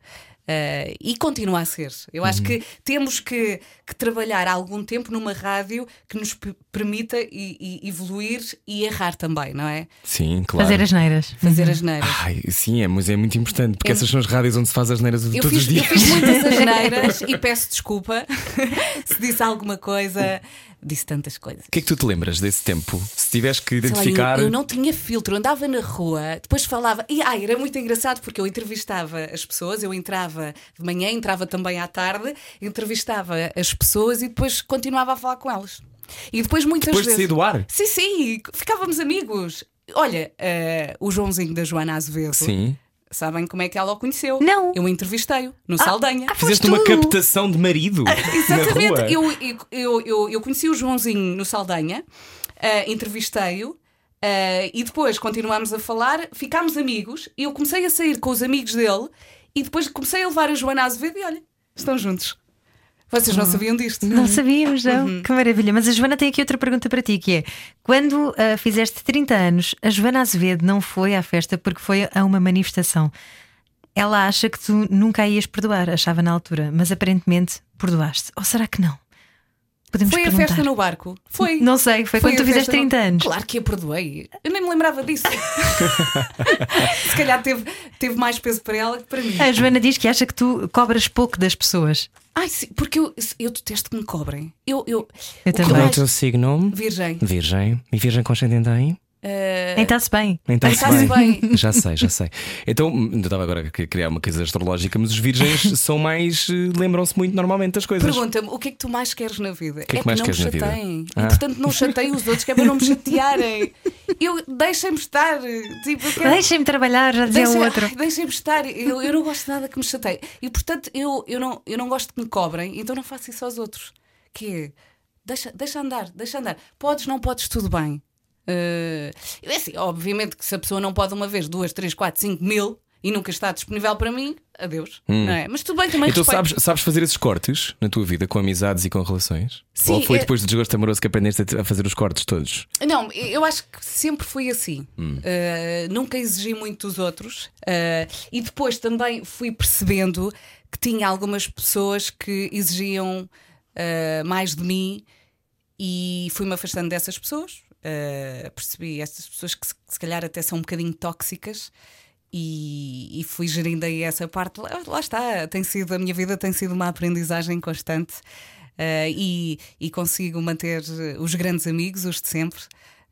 Ah, e continua a ser. Eu acho que temos que, que trabalhar algum tempo numa rádio que nos permita e- e evoluir e errar também, não é? Sim, claro. Fazer as neiras. Fazer as neiras. Ai, sim, é, mas é muito importante, porque essas são as rádios onde se faz as neiras Eu todos fiz, os eu dias. fiz muitas asneiras [laughs] e peço desculpa [laughs] se disse alguma coisa. Disse tantas coisas. O que é que tu te lembras desse tempo? Se tivesse que Sei lá, identificar. eu, eu não tinha filtro, andava na rua, depois falava. E ai, era muito engraçado porque eu entrevistava as pessoas, eu entrava de manhã, entrava também à tarde, entrevistava as pessoas e depois continuava a falar com elas. E depois muitas Depois de vezes. sair do ar? Sim, sim, ficávamos amigos. Olha, eh, o Joãozinho da Joana Azevedo. Sim. Sabem como é que ela o conheceu? Não. Eu entrevistei-o no Saldanha. ah, Fizeste uma captação de marido. [laughs] Na rua. Exatamente. Eu, eu, eu, eu, conheci o Joãozinho no Saldanha, ah, entrevistei-o. ah, e depois continuámos a falar, ficámos amigos. E eu comecei a sair com os amigos dele. E depois comecei a levar a Joana Azevedo. E olha, estão juntos. Vocês não sabiam disto? Não sabíamos, [laughs] não. Uhum. Que maravilha. Mas a Joana tem aqui outra pergunta para ti: que é quando ah, fizeste 30 anos, a Joana Azevedo não foi à festa porque foi a uma manifestação. Ela acha que tu nunca a ias perdoar, achava na altura, mas aparentemente perdoaste. Ou será que não? Podemos Foi a perguntar. festa no barco? Foi. Não sei, foi quando a tu fizeste festa no- 30 anos. Claro que a perdoei. Eu nem me lembrava disso. [laughs] Se calhar teve, teve mais peso para ela que para mim. A Joana diz que acha que tu cobras pouco das pessoas. Ai, sim, porque eu, eu detesto que me cobrem. Eu, eu, Eu o que também. Qual é o teu signo? Virgem. Virgem. E virgem com ascendente em? Nem está-se bem. Ai, está-se bem. Já sei, já sei. Então, eu estava agora a criar uma coisa astrológica, mas os virgens [laughs] são mais. eh, lembram-se muito normalmente das coisas. Pergunta-me o que é que tu mais queres na vida? que é que é mais não queres me na vida? chateiem. Ah. E portanto não chateiem os outros, que é para não me [laughs] chatearem. Eu deixem-me estar. Tipo, quero- Deixem-me trabalhar, já dizia o outro. [laughs] Deixem-me estar, eu, eu não gosto de nada que me chateie. E portanto, eu, eu, não, eu não gosto que me cobrem, então não faço isso aos outros. Que é, deixa, deixa andar, deixa andar. Podes, não podes, tudo bem. É assim, obviamente que se a pessoa não pode uma vez, duas, três, quatro, cinco mil e nunca está disponível para mim, adeus. Não é? Mas tudo bem também. Então respeito. sabes, sabes fazer esses cortes na tua vida com amizades e com relações? Sim, Ou foi é- depois do desgosto amoroso que aprendeste a- fazer os cortes todos? Não, eu acho que sempre fui assim. Uh, nunca exigi muito dos outros. Uh, e depois também fui percebendo que tinha algumas pessoas que exigiam uh, mais de mim e fui-me afastando dessas pessoas. Uh, percebi estas pessoas que se, se calhar até são um bocadinho tóxicas. E, e fui gerindo aí essa parte. Lá, lá está, tem sido, a minha vida tem sido uma aprendizagem constante uh, e, e consigo manter os grandes amigos, os de sempre.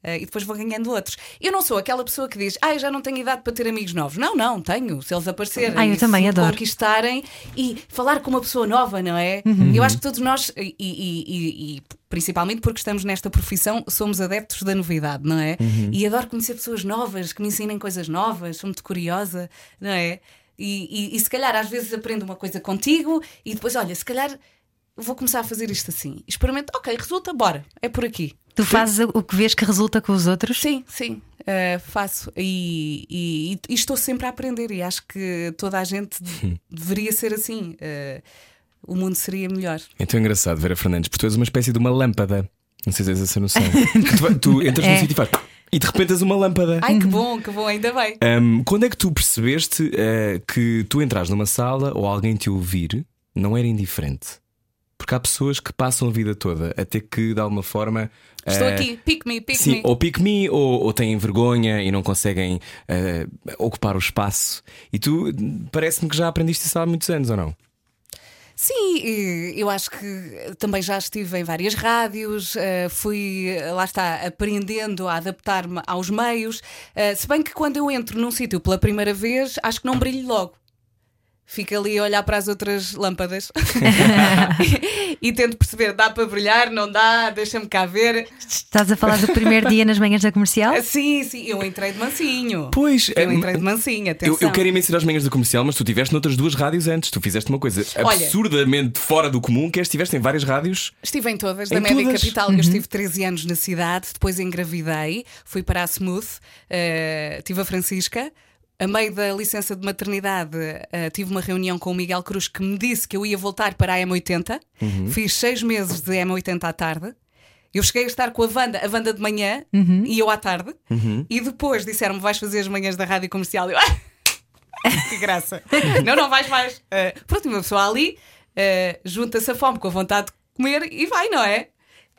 Uh, e depois vou ganhando outros. Eu não sou aquela pessoa que diz, ah, eu já não tenho idade para ter amigos novos. Não, não, tenho. Se eles aparecerem, Ah, eu também adoro. conquistarem e falar com uma pessoa nova, não é? Uhum. Eu acho que todos nós, e, e- e- e principalmente porque estamos nesta profissão, somos adeptos da novidade, não é? Uhum. E adoro conhecer pessoas novas que me ensinem coisas novas, sou muito curiosa, não é? E, e- e se calhar às vezes aprendo uma coisa contigo e depois, olha, se calhar vou começar a fazer isto assim. Experimento, ok, resulta, bora, é por aqui. Tu fazes o que vês que resulta com os outros? Sim, sim, uh, faço e, e- e- estou sempre a aprender e acho que toda a gente de- deveria ser assim. Uh, o mundo seria melhor. Então é engraçado, Vera Fernandes, porque tu és uma espécie de uma lâmpada. Não sei se tens essa noção. [laughs] tu, tu entras É. num sítio e faz. E de repente és uma lâmpada. Ai, que bom, que bom, ainda bem. Hum, quando é que tu percebeste eh, que tu entras numa sala ou alguém te ouvir não era indiferente? Porque há pessoas que passam a vida toda a ter que, de alguma forma. Estou eh, aqui, pick me, pick Sim, me. ou pick me, ou, ou têm vergonha e não conseguem eh, ocupar o espaço. E tu parece-me que já aprendiste isso há muitos anos, ou não? Sim, eu acho que também já estive em várias rádios, eh, fui, lá está, aprendendo a adaptar-me aos meios. Se bem que quando eu entro num sítio pela primeira vez, acho que não brilho logo. Fico ali a olhar para as outras lâmpadas [laughs] [laughs] e, tento perceber: dá para brilhar, não dá, deixa-me cá ver. Estás a falar do primeiro dia nas manhãs da comercial? Ah, Sim, sim, eu entrei de mansinho. Pois, Eu eh, entrei de mansinho, Eu, atenção. eu quero imenso ir às manhãs do comercial, mas tu estiveste noutras duas rádios antes. Tu fizeste uma coisa Olha- absurdamente fora do comum, que é estiveste em várias rádios. Estive em todas, Em da Média todas? Capital, eu estive 13 anos na cidade, depois engravidei, fui para a Smooth, eh, tive a Francisca. A meio da licença de maternidade, eh, tive uma reunião com o Miguel Cruz que me disse que eu ia voltar para a M80. Fiz seis meses de M80 à tarde. Eu cheguei a estar com a Wanda, a Wanda de manhã e eu à tarde. E depois disseram-me: vais fazer as manhãs da rádio comercial. Eu, [laughs] que graça. [laughs] não, não vais mais. Uh, pronto, uma pessoa ali uh, junta-se a fome com a vontade de comer e vai, não é?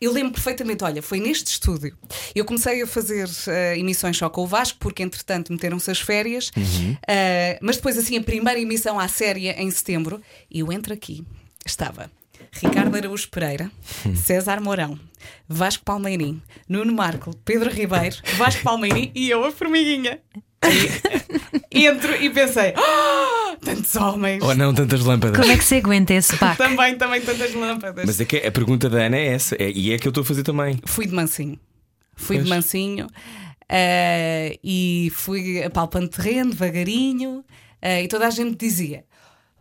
Eu lembro perfeitamente, olha, foi neste estúdio. Eu comecei a fazer uh, emissões só com o Vasco, porque entretanto meteram-se as férias. Uh, mas depois, assim, a primeira emissão à série em setembro, eu entro aqui. Estava Ricardo Araújo Pereira, César Mourão, Vasco Palmeirim, Nuno Marco, Pedro Ribeiro, Vasco Palmeirim e eu, a formiguinha. E [laughs] entro e pensei, "Ah, tantos homens. Ou não, tantas lâmpadas. Como é que se aguenta esse pack? Também, também tantas lâmpadas. Mas é que a pergunta da Ana é essa, é- e é que eu estou a fazer também. Fui de mansinho. Fui Pois. de mansinho eh, e fui apalpando terreno, devagarinho, eh, e toda a gente dizia.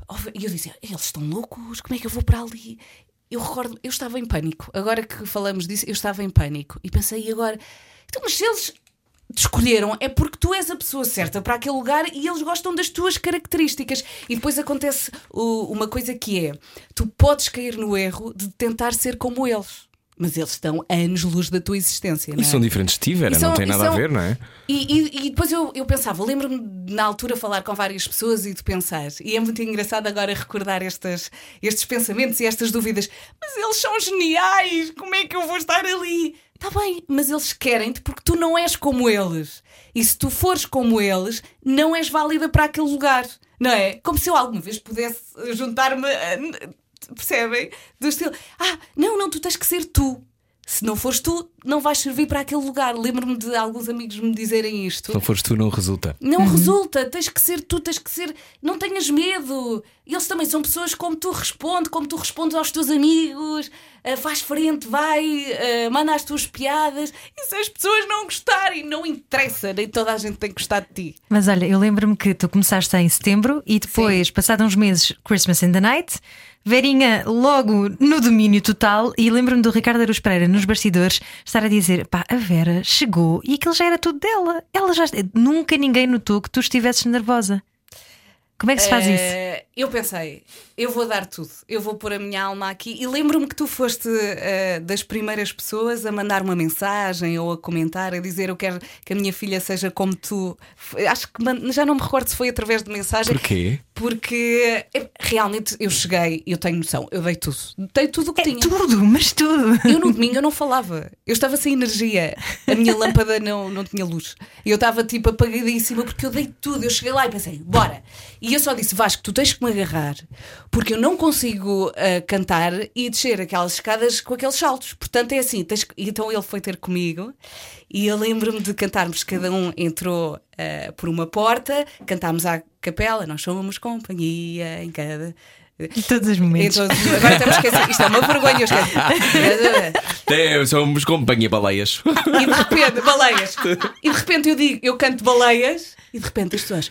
oh, E eu dizia, eles estão loucos, como é que eu vou para ali? Eu recordo, eu estava em pânico. Agora que falamos disso, eu estava em pânico. E pensei, e agora? Então, mas se eles te escolheram é porque tu és a pessoa certa para aquele lugar e eles gostam das tuas características. E depois acontece o- uma coisa que é: tu podes cair no erro de tentar ser como eles. mas eles estão a anos-luz da tua existência. Não E é? são diferentes de ti, Vera, E são- não tem e nada a são- ver, não é? E, e- e depois eu, eu pensava, lembro-me na altura falar com várias pessoas e de pensar, e é muito engraçado agora recordar estas, estes pensamentos e estas dúvidas, mas eles são geniais, como é que eu vou estar ali? Está bem, mas eles querem-te porque tu não és como eles. E se tu fores como eles, não és válida para aquele lugar, não é? Como se eu alguma vez pudesse juntar-me, a- percebem? Do estilo, ah, não, não, tu tens que ser tu. Se não fores tu, não vais servir para aquele lugar. Lembro-me de alguns amigos me dizerem isto. Se não fores tu, não resulta. Não resulta, tens que ser tu, tens que ser. Não tenhas medo. Eles também são pessoas como tu respondes, como tu respondes aos teus amigos, ah, faz frente, vai, ah, manda as tuas piadas. E se as pessoas não gostarem, não interessa, nem toda a gente tem que gostar de ti. Mas olha, eu lembro-me que tu começaste em setembro e depois, passados uns meses, Christmas in the Night. Verinha logo no domínio total e lembro-me do Ricardo Aruz Pereira nos bastidores estar a dizer: pá, a Vera chegou e aquilo já era tudo dela. Ela já nunca ninguém notou que tu estivesses nervosa. Como é que se faz isso? Eu pensei, eu vou dar tudo, eu vou pôr a minha alma aqui. E lembro-me que tu foste eh, das primeiras pessoas a mandar uma mensagem ou a comentar, a dizer eu quero que a minha filha seja como tu. Acho que já não me recordo se foi através de mensagem. Porquê? Porque eh, realmente eu cheguei, eu tenho noção, eu dei tudo. Dei tudo o que É tinha. tudo, mas tudo. Eu no domingo eu não falava, eu estava sem energia, a minha lâmpada não, não tinha luz. Eu estava tipo apagadíssima porque eu dei tudo. Eu cheguei lá e pensei, bora. E eu só disse, Vasco, tu tens que me agarrar porque eu não consigo ah, cantar e descer aquelas escadas com aqueles saltos. Portanto é assim, tens então ele foi ter comigo e eu lembro-me de cantarmos, cada um entrou ah, por uma porta, cantámos à capela, nós somos companhia em cada. Em todos os momentos. Então, agora estamos esquecidos. Isto é uma vergonha. Eu. [laughs] É, somos companhia baleias. E de repente, baleias. E de repente eu digo, eu canto baleias e de repente as pessoas.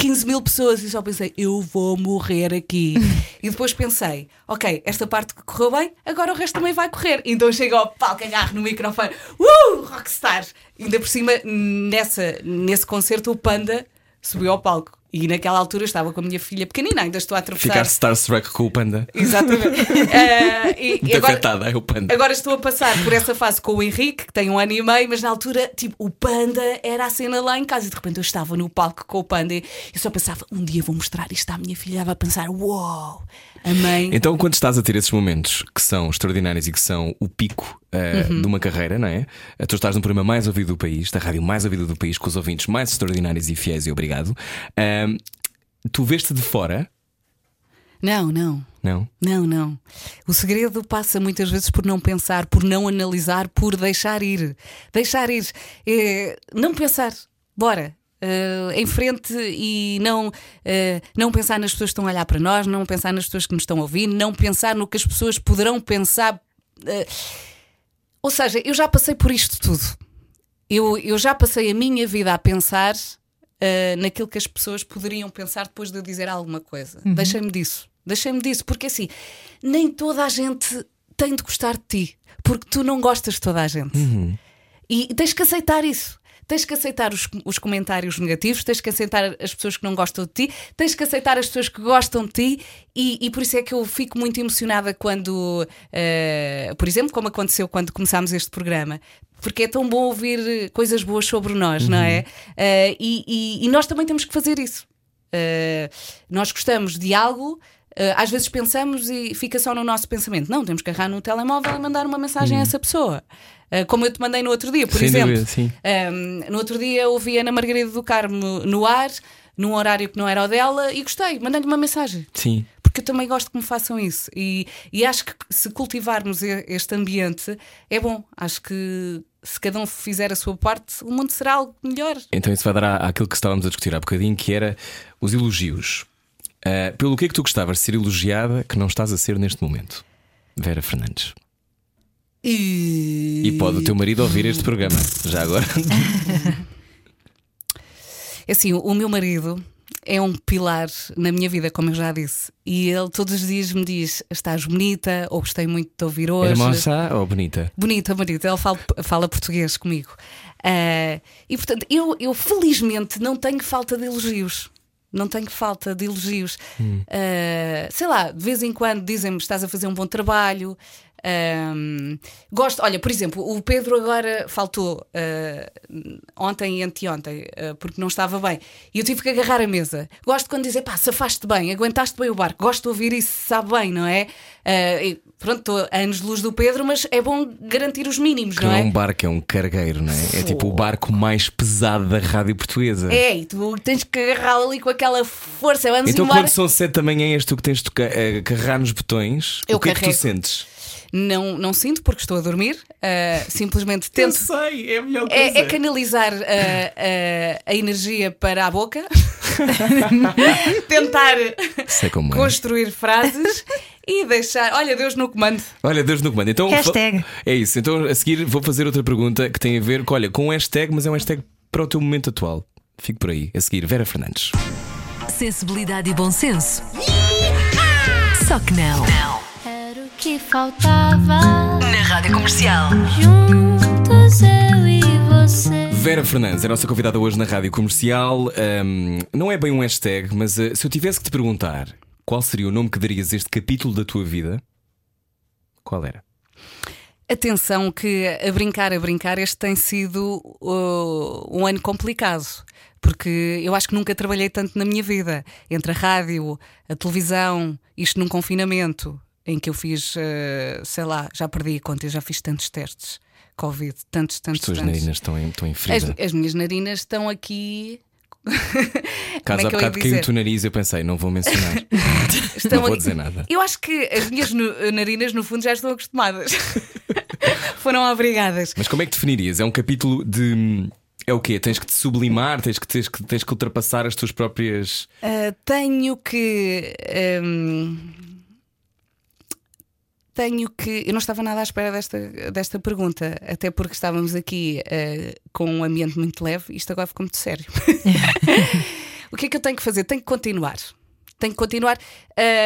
15 mil pessoas e só pensei, eu vou morrer aqui. [laughs] E depois pensei, ok, esta parte que correu bem, agora o resto também vai correr. Então chego ao palco, agarro no microfone, uh, rockstar! Ainda por cima, nessa, nesse concerto, o Panda subiu ao palco. E naquela altura estava com a minha filha pequenina, ainda estou a atravessar. Ficar starstruck com o panda. Exatamente. [laughs] Eh, e, e agora, afetada, é o panda. Agora estou a passar por essa fase com o Henrique, que tem um ano e meio, mas na altura, tipo, o Panda era a cena lá em casa e de repente eu estava no palco com o Panda e eu só pensava, um dia vou mostrar isto à minha filha. Ela vai pensar, uau, a mãe. Então, quando estás a ter esses momentos que são extraordinários e que são o pico eh, Uhum. de uma carreira, não é? Eh, Tu estás no programa mais ouvido do país, da rádio mais ouvida do país, com os ouvintes mais extraordinários e fiéis, e obrigado. Ahm, tu veste de fora? Não, não. Não? Não, não. O segredo passa muitas vezes por não pensar, por não analisar, por deixar ir. Deixar ir. É, não pensar. Bora. Eh, em frente e não, eh, não pensar nas pessoas que estão a olhar para nós, não pensar nas pessoas que nos estão a ouvir, não pensar no que as pessoas poderão pensar. eh, ou seja, eu já passei por isto tudo. Eu, eu já passei a minha vida a pensar naquilo que as pessoas poderiam pensar depois de eu dizer alguma coisa. Deixei-me disso. Deixei-me disso, porque assim, nem toda a gente tem de gostar de ti, porque tu não gostas de toda a gente. E tens que aceitar isso. Tens que aceitar os, os comentários negativos, tens que aceitar as pessoas que não gostam de ti, tens que aceitar as pessoas que gostam de ti, e, e por isso é que eu fico muito emocionada quando, eh, por exemplo, como aconteceu quando começámos este programa, porque é tão bom ouvir coisas boas sobre nós, não é? Eh, e, e- e nós também temos que fazer isso. Uh, nós gostamos de algo, uh, às vezes pensamos e fica só no nosso pensamento. Não, temos que agarrar no telemóvel e mandar uma mensagem a essa pessoa. Uh, como eu te mandei no outro dia, por Sem exemplo. dúvida, sim. Um, no outro dia ouvi a Ana Margarida do Carmo no ar, num horário que não era o dela, e gostei, mandei-lhe uma mensagem. Sim. Porque eu também gosto que me façam isso. E, e acho que se cultivarmos este ambiente é bom. Acho que se cada um fizer a sua parte, o mundo será algo melhor. Então isso vai dar à- àquilo que estávamos a discutir há bocadinho, que era os elogios. Ah, pelo que é que tu gostavas de ser elogiada que não estás a ser neste momento? Vera Fernandes. E, E pode o teu marido ouvir este programa, já agora. [laughs] É Assim, o meu marido é um pilar na minha vida, como eu já disse. E ele todos os dias me diz: Estás bonita, ou gostei muito de te ouvir hoje. Hermosa ou bonita? Bonita, bonita. Ele fala, fala português comigo. Ah, e portanto, eu, eu felizmente não tenho falta de elogios. Não tenho falta de elogios. Ah, sei lá, de vez em quando dizem-me estás a fazer um bom trabalho. Ahm, gosto, olha, por exemplo, o Pedro agora faltou ah, ontem e anteontem ah, porque não estava bem e eu tive que agarrar a mesa. Gosto quando dizem pá, safaste bem, aguentaste bem o barco. Gosto de ouvir isso, sabe bem, não é? Ah, e pronto, estou a anos de luz do Pedro, mas é bom garantir os mínimos, Que não não é um barco, é um cargueiro, não é? É tipo o barco mais pesado da rádio portuguesa. É, e tu tens que agarrá-lo ali com aquela força. Vamos Então, embora. quando são sete da manhã, és tu que tens de tocar- eh, carregar nos botões. Eu o que é que tu carrego. sentes? Não, não sinto porque estou a dormir. ah, simplesmente tento. sei, é a melhor É, é canalizar ah, ah, a energia para a boca, [laughs] tentar Sei como é. construir frases e deixar. Olha, Deus no comando. Olha, Deus no comando. Então, Hashtag. É isso. Então, a seguir, vou fazer outra pergunta que tem a ver com, olha, com um hashtag, mas é um hashtag para o teu momento atual. Fico por aí. A seguir, Vera Fernandes. Sensibilidade e bom senso. Só que não. Era o que faltava. Na Rádio Comercial. Juntos eu e você. Vera Fernandes é a nossa convidada hoje na rádio comercial. Ahm, não é bem um hashtag, mas ah, se eu tivesse que te perguntar qual seria o nome que darias a este capítulo da tua vida, qual era? Atenção, que a brincar, a brincar, este tem sido uh, um ano complicado. Porque eu acho que nunca trabalhei tanto na minha vida. Entre a rádio, a televisão, isto num confinamento, em que eu fiz, uh, sei lá, já perdi a conta, eu já fiz tantos testes. Covid, tantos, As tantos, tuas tantos. narinas estão em, estão em As, as minhas narinas estão aqui. [laughs] Caso é há bocado caiu o teu nariz, eu pensei, não vou mencionar. [laughs] Estão não vou aqui- dizer nada. Eu acho que as minhas nu- narinas, no fundo, já estão acostumadas. [laughs] Foram obrigadas. Mas como é que definirias? É um capítulo de. É o quê? Tens que te sublimar, tens que, tens que, tens que ultrapassar as tuas próprias. Uh, tenho que. um, tenho que. Eu não estava nada à espera desta, desta pergunta, até porque estávamos aqui uh, com um ambiente muito leve isto agora ficou muito sério. [laughs] o que é que eu tenho que fazer? Tenho que continuar. Tenho que continuar.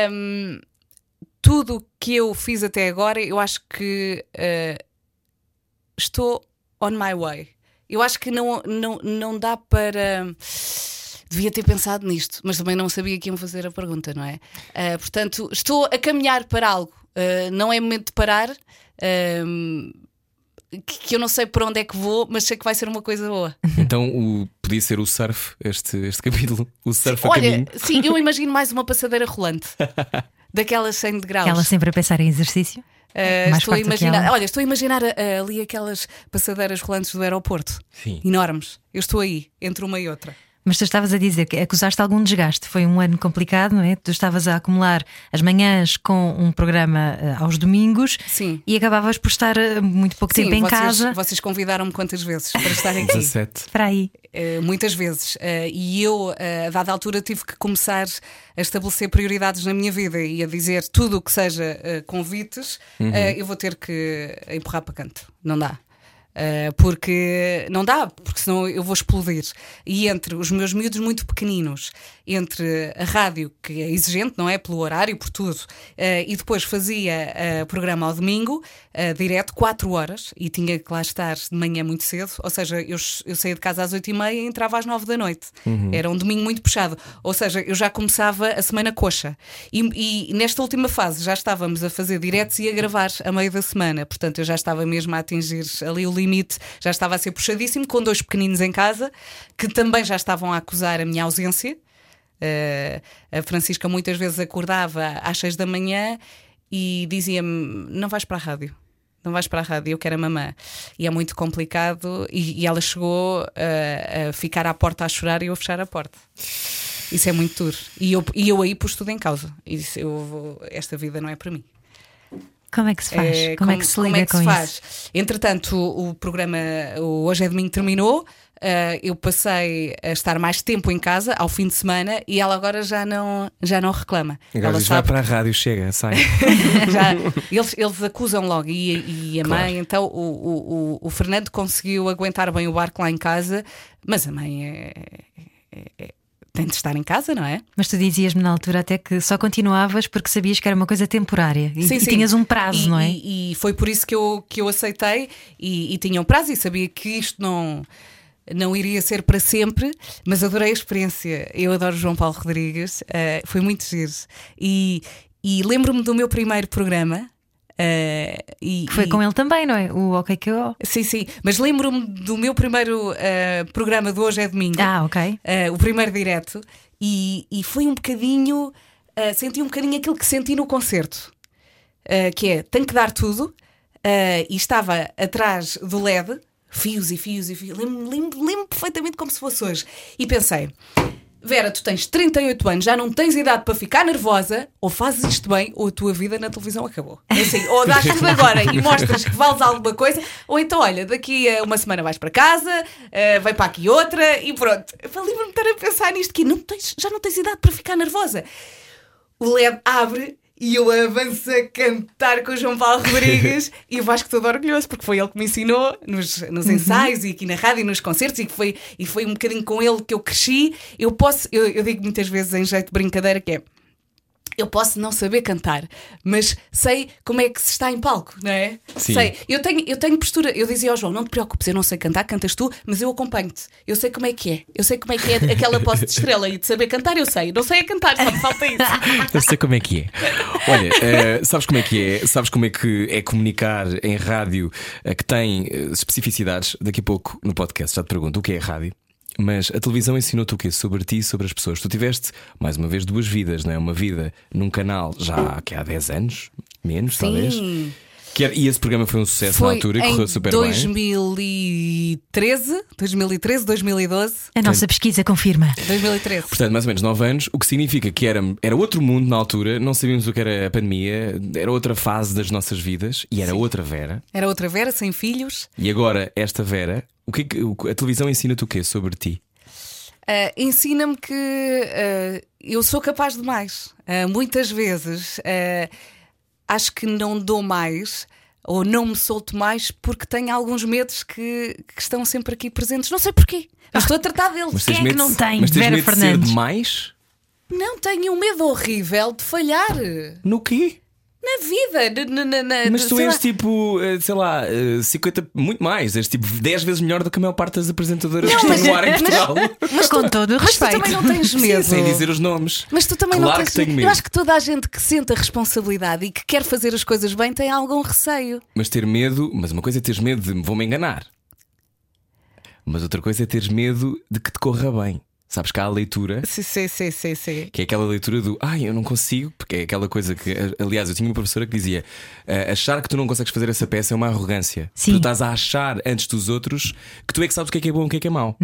Um, tudo o que eu fiz até agora, eu acho que uh, estou on my way. Eu acho que não, não, não dá para. Devia ter pensado nisto, mas também não sabia que iam fazer a pergunta, não é? Ah, portanto, estou a caminhar para algo. Ah, não é momento de parar. que, que eu não sei para onde é que vou, mas sei que vai ser uma coisa boa. [laughs] Então o, podia ser o surf, este, este capítulo. O surf a Olha, caminho. sim, eu [laughs] imagino mais uma passadeira rolante. Daquelas 100 graus. Ela sempre a pensar em exercício. Uh, mais estou a imaginar, olha, estou a imaginar uh, ali aquelas passadeiras rolantes do aeroporto, Sim. enormes. Eu estou aí, entre uma e outra. Mas tu estavas a dizer que acusaste algum desgaste. Foi um ano complicado, não é? Tu estavas a acumular as manhãs com um programa eh, aos domingos Sim. e acabavas por estar eh, muito pouco Sim, tempo em vocês, casa. vocês convidaram-me quantas vezes para estar aqui? 17. Para aí. Uh, muitas vezes. Uh, e eu, uh, a dada altura, tive que começar a estabelecer prioridades na minha vida e a dizer tudo o que seja uh, convites, uh, eu vou ter que empurrar para canto. Não dá. Uh, porque não dá, porque senão eu vou explodir. E entre os meus miúdos muito pequeninos, entre a rádio, que é exigente, não é? Pelo horário, por tudo, uh, e depois fazia uh, programa ao domingo, direto, 4 horas, e tinha que lá estar de manhã muito cedo, ou seja, eu, eu saía de casa às 8 e meia e entrava às 9 da noite. Era um domingo muito puxado. Ou seja, eu já começava a semana coxa. E, e nesta última fase já estávamos a fazer diretos e a gravar a meio da semana. Portanto, eu já estava mesmo a atingir ali o limite, já estava a ser puxadíssimo, com dois pequeninos em casa, que também já estavam a acusar a minha ausência. Uh, a Francisca muitas vezes acordava às seis da manhã e dizia-me: Não vais para a rádio. Não vais para a rádio, eu quero a mamã. E é muito complicado. E, e ela chegou uh, a ficar à porta a chorar e eu a fechar a porta. Isso é muito duro. E eu, e eu aí pus tudo em causa. E disse: eu vou, Esta vida não é para mim. Como é que se faz? É, como, é que se liga como é que com se isso? faz? Entretanto, o, o programa o Hoje é Domingo terminou. Uh, eu passei a estar mais tempo em casa ao fim de semana e ela agora já não, já não reclama. Agora ela diz, vai sabe para a rádio, chega, sai. [laughs] já, eles, eles acusam logo e, e a Claro. mãe, então o, o, o- o Fernando conseguiu aguentar bem o barco lá em casa, mas a mãe é- é- é- tem de estar em casa, não é? Mas tu dizias-me na altura até que só continuavas porque sabias que era uma coisa temporária e, Sim, e sim. tinhas um prazo, E- não é? E, e foi por isso que eu, que eu aceitei e, tinha um prazo e sabia que isto não, não iria ser para sempre, mas adorei a experiência. Eu adoro João Paulo Rodrigues, eh, foi muito giro. E, e lembro-me do meu primeiro programa. Uh, e, Foi e- com ele também, não é? O OK que eu. Sim, sim. Mas lembro-me do meu primeiro uh, programa de hoje é domingo. Ah, ok. Uh, o primeiro direto. E, e foi um bocadinho. senti um bocadinho aquilo que senti no concerto. Que é, tenho que dar tudo. e estava atrás do LED, fios e fios e fios. Lembro-me lembro, lembro perfeitamente como se fosse hoje. E pensei. Vera, tu tens 38 anos, já não tens idade para ficar nervosa, ou fazes isto bem, ou a tua vida na televisão acabou. É assim, ou dás [laughs] tudo agora e mostras que vales alguma coisa, ou então, olha, daqui a uma semana vais para casa, eh, vai para aqui outra e pronto. De estar a pensar nisto, que não tens, já não tens idade para ficar nervosa. O LED abre e eu avanço a cantar com o João Paulo Rodrigues [laughs] e o Vasco todo orgulhoso, porque foi ele que me ensinou nos, nos ensaios e aqui na rádio e nos concertos e, foi, e foi um bocadinho com ele que eu cresci. Eu posso, eu, eu digo muitas vezes em jeito de brincadeira que é. Eu posso não saber cantar, mas sei como é que se está em palco, não é? Sim. Sei. Eu tenho, eu tenho postura. Eu dizia ao João: não te preocupes, eu não sei cantar, cantas tu, mas eu acompanho-te. Eu sei como é que é. Eu sei como é que é aquela posse de estrela e de saber cantar, eu sei. Não sei a cantar, só me falta isso. [laughs] Eu sei como é que é. Olha, eh, sabes como é que é? Sabes como é que é comunicar em rádio eh, que tem eh, especificidades? Daqui a pouco no podcast já te pergunto o que é rádio. Mas a televisão ensinou-te o quê? Sobre ti e sobre as pessoas. Tu tiveste, mais uma vez, duas vidas, não é? Uma vida num canal já há, que há 10 anos, menos, talvez. Sim. Que era- e esse programa foi um sucesso na Foi altura e correu super bem. 2013, 2013, 2012, A nossa pesquisa confirma. 2013. Portanto, mais ou menos 9 anos, o que significa que era, era outro mundo na altura, não sabíamos o que era a pandemia, era outra fase das nossas vidas e era outra Vera. Era outra Vera, sem filhos. E agora, esta Vera, o que é que- a televisão ensina-te o quê sobre ti? Ah, Ensina-me que ah, eu sou capaz de mais. Ah, muitas vezes acho que não dou mais ou não me solto mais porque tenho alguns medos que, que estão sempre aqui presentes. Não sei porquê. Mas estou a tratar deles. Quem é que medo, não de- tem, mas tens Vera medo de ser Fernandes? demais? Não tenho um medo horrível de falhar No quê? Na vida. na- na- na- Mas tu és lá. tipo, eh, sei lá, eh, 50, muito mais, és tipo 10 vezes melhor do que a maior parte das apresentadoras que mas- estão no ar em mas- Portugal. Mas com todo o Mas tu respeito. também não tens Sim, medo. sem dizer os nomes. Mas tu também Claro não que tens tenho medo. Eu acho que toda a gente que sente a responsabilidade e que quer fazer as coisas bem tem algum receio. Mas ter medo, mas uma coisa é teres medo de vou-me enganar. Mas outra coisa é teres medo de que te corra bem. Sabes que há a leitura, Sim, sim, sim, sim, sim. que é aquela leitura do ai, eu não consigo, porque é aquela coisa que, aliás, eu tinha uma professora que dizia: "Ah, achar que tu não consegues fazer essa peça é uma arrogância. Sim. Tu estás a achar antes dos outros que tu é que sabes o que é que é bom e o que é que é mau.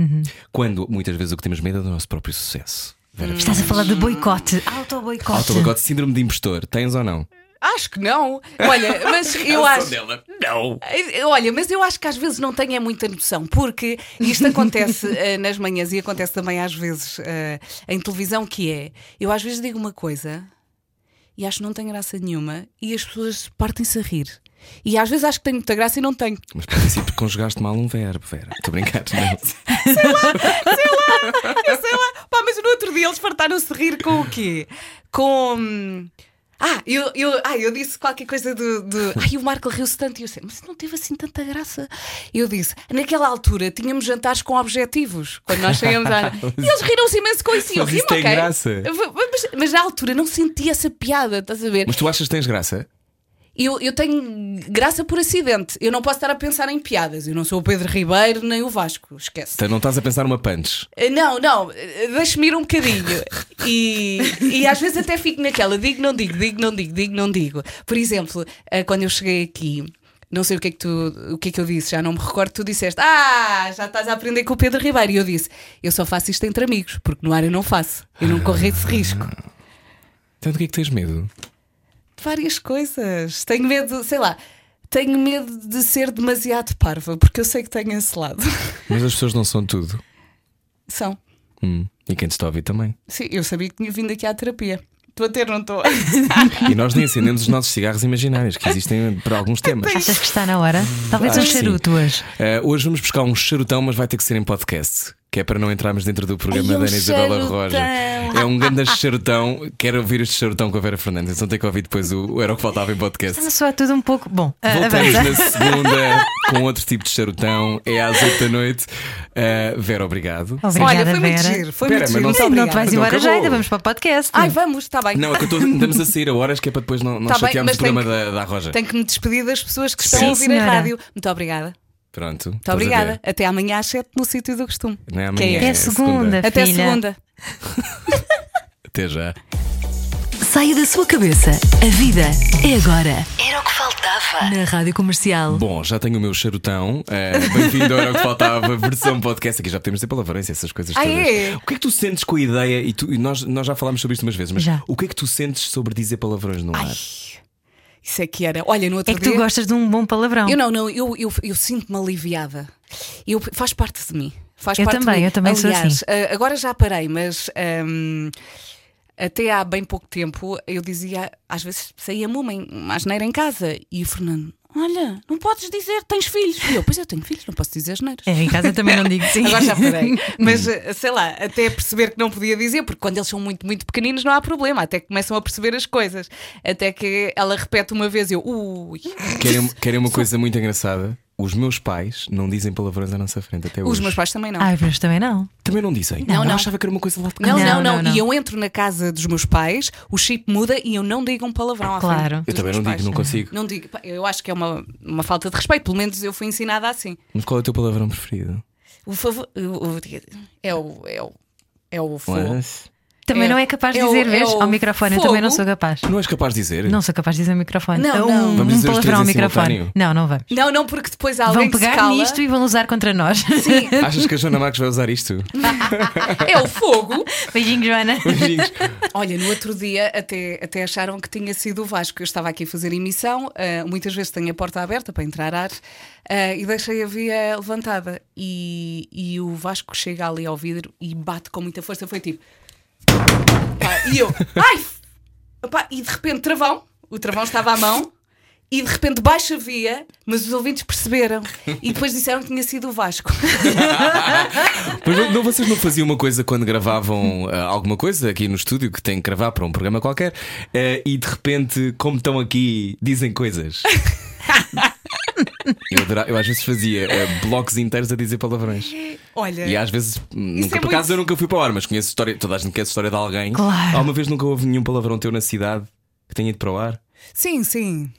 Quando muitas vezes o que temos medo é do nosso próprio sucesso. Vera, Estás a falar de boicote. Auto-boicote. Autoboicote, síndrome de impostor, tens ou não? Acho que não. Olha, mas [laughs] eu acho. dela. Não. Olha, mas eu acho que às vezes não tenho é muita noção, porque isto acontece [laughs] eh, nas manhãs e acontece também às vezes eh, em televisão, que é eu às vezes digo uma coisa e acho que não tem graça nenhuma e as pessoas partem-se a rir. E às vezes acho que tem muita graça e não tenho. Mas ser porque conjugaste mal um verbo, Vera. Estou a brincar. Não. [laughs] Eu sei lá. Pá, mas no outro dia eles fartaram-se de rir com o quê? Com. Ah, eu, eu, ah, eu disse qualquer coisa do. do... Ai, o Marco riu-se tanto e eu sei, mas não teve assim tanta graça. Eu disse, naquela altura tínhamos jantares com objetivos, quando nós saíamos à. [laughs] E eles riram-se imenso com isso e eu rimo, ok? graça. Mas, mas na altura não senti essa piada, estás a ver? Mas tu achas que tens graça? Eu, eu tenho graça por acidente. Eu não posso estar a pensar em piadas. Eu não sou o Pedro Ribeiro nem o Vasco, esquece. Então não estás a pensar numa punch. Eh, Não, não, eh, deixa-me ir um bocadinho. E, e às vezes até fico naquela, digo, não digo, digo, não digo, digo, não digo. Por exemplo, eh, quando eu cheguei aqui, não sei o que é que tu, o que é que eu disse, já não me recordo, tu disseste, ah, já estás a aprender com o Pedro Ribeiro. E eu disse, eu só faço isto entre amigos, porque no ar eu não faço. Eu não corro esse risco. Então do que é que tens medo? De várias coisas. Tenho medo, sei lá, tenho medo de ser demasiado parva, porque eu sei que tenho esse lado. [laughs] Mas as pessoas não são tudo. São. Hum, E quem te está a ouvir também. Sim, eu sabia que tinha vindo aqui à terapia. Estou a ter, não estou? [laughs] E nós nem acendemos os nossos cigarros imaginários que existem para alguns temas. Achas que está na hora? Talvez Acho um sim. charuto hoje. Uh, hoje vamos buscar um charutão, mas vai ter que ser em podcast. Que é para não entrarmos dentro do programa Ai, é da Ana Isabela. Roja. É um grande charutão. Quero ouvir este charutão com a Vera Fernandes. Então tem que ouvir depois o, o Era o que Faltava em podcast. Está-me a soar tudo um pouco. Bom, ah, Voltamos avança. na segunda com outro tipo de charutão. É às 8 da noite. Uh, Vera, obrigado. Obrigada, Olha, foi muito Vera. giro. Foi Espera, muito mas giro. não Muito Sim, não te vais embora já, ainda vamos para o podcast. Ai, vamos, está bem. Não, é que eu estou, andamos a sair a horas que é para depois não, não Tá chatearmos o programa tem da, da Roja. Tenho que me despedir das pessoas que estão Sim, a ouvir senhora. a rádio. Muito obrigada. Pronto. Muito obrigada. Até amanhã às 7 no sítio do costume. Não é amanhã, é Até é segunda, Até filha. segunda. [laughs] Até já. Saia da sua cabeça. A vida é agora. Era o que faltava. Na Rádio Comercial. Bom, já tenho o meu charutão. Eh, Bem-vindo ao Era o que Faltava, versão podcast. Aqui já podemos ter palavrões e essas coisas Ah, todas. é? O que é que tu sentes com a ideia? E, tu- e nós, nós já falámos sobre isto umas vezes, mas Já. o que é que tu sentes sobre dizer palavrões no ar? Isso é que era. Olha, no outro É que tu dia. gostas de um bom palavrão. Eu não, não, eu, eu, eu sinto-me aliviada. Eu, faz parte de mim. Faz Eu parte de também, mim. eu também sou Aliás, assim. ah, agora já parei, mas ahm, até há bem pouco tempo eu dizia, às vezes saía-me uma asneira em casa e o Fernando, olha, não podes dizer, tens filhos. E eu, pois eu tenho filhos, não posso dizer asneiras. É, em casa também não digo sim. Agora já parei. [laughs] Mas eh, sei lá, até perceber que não podia dizer, porque quando eles são muito, muito pequeninos não há problema, até que começam a perceber as coisas. Até que ela repete uma vez e eu, ui. Querem, querem uma coisa muito engraçada? Os meus pais não dizem palavrões à nossa frente até hoje. Os meus pais também não. Ai, mas também não. Também não dizem. Não, Eu não. achava que era uma coisa lá de Não, casa. não, Não, não, não, não. E eu entro na casa dos meus pais, o chip muda e eu não digo um palavrão à Claro. frente Eu dos também não pais. digo, não consigo. Não digo. Eu acho que é uma, uma falta de respeito. Pelo menos eu fui ensinada assim. Mas qual é o teu palavrão preferido? O favor. o- o- É o. É o. É o. Mas... Também É- não é capaz de é dizer, é vês? o Ao microfone, eu também não fogo. sou capaz. Não és capaz de dizer? Não sou capaz de dizer ao microfone. Não, um, não. Vamos um dizer três palavrão ao microfone. simultâneo? Não, não vamos. Não, não, porque depois há alguém Vão que se pegar cala. nisto e vão usar contra nós. Sim, [laughs] Achas que a Joana Marques vai usar isto? é o fogo. Beijinho, Joana. Beijinhos. Olha, no outro dia até, até acharam que tinha sido o Vasco. Eu estava aqui a fazer emissão, ah, muitas vezes tenho a porta aberta para entrar ar ah, e deixei a via levantada. E, e o Vasco chega ali ao vidro e bate com muita força. Foi tipo. Pá, e eu, ai! Pá, e de repente, travão. O travão estava à mão. E de repente baixa via, mas os ouvintes perceberam. E depois disseram que tinha sido o Vasco. [laughs] Mas não, vocês não faziam uma coisa quando gravavam ah, alguma coisa aqui no estúdio que tem que gravar para um programa qualquer ah, e de repente, como estão aqui, dizem coisas? [laughs] Eu, eu às vezes fazia ah, blocos inteiros a dizer palavrões. Olha. E às vezes, nunca, é por acaso muito- eu nunca fui para o ar, mas conheço história, toda a gente conhece a história de alguém. Claro. Alguma vez nunca houve nenhum palavrão teu na cidade que tenha ido para o ar? Sim, sim.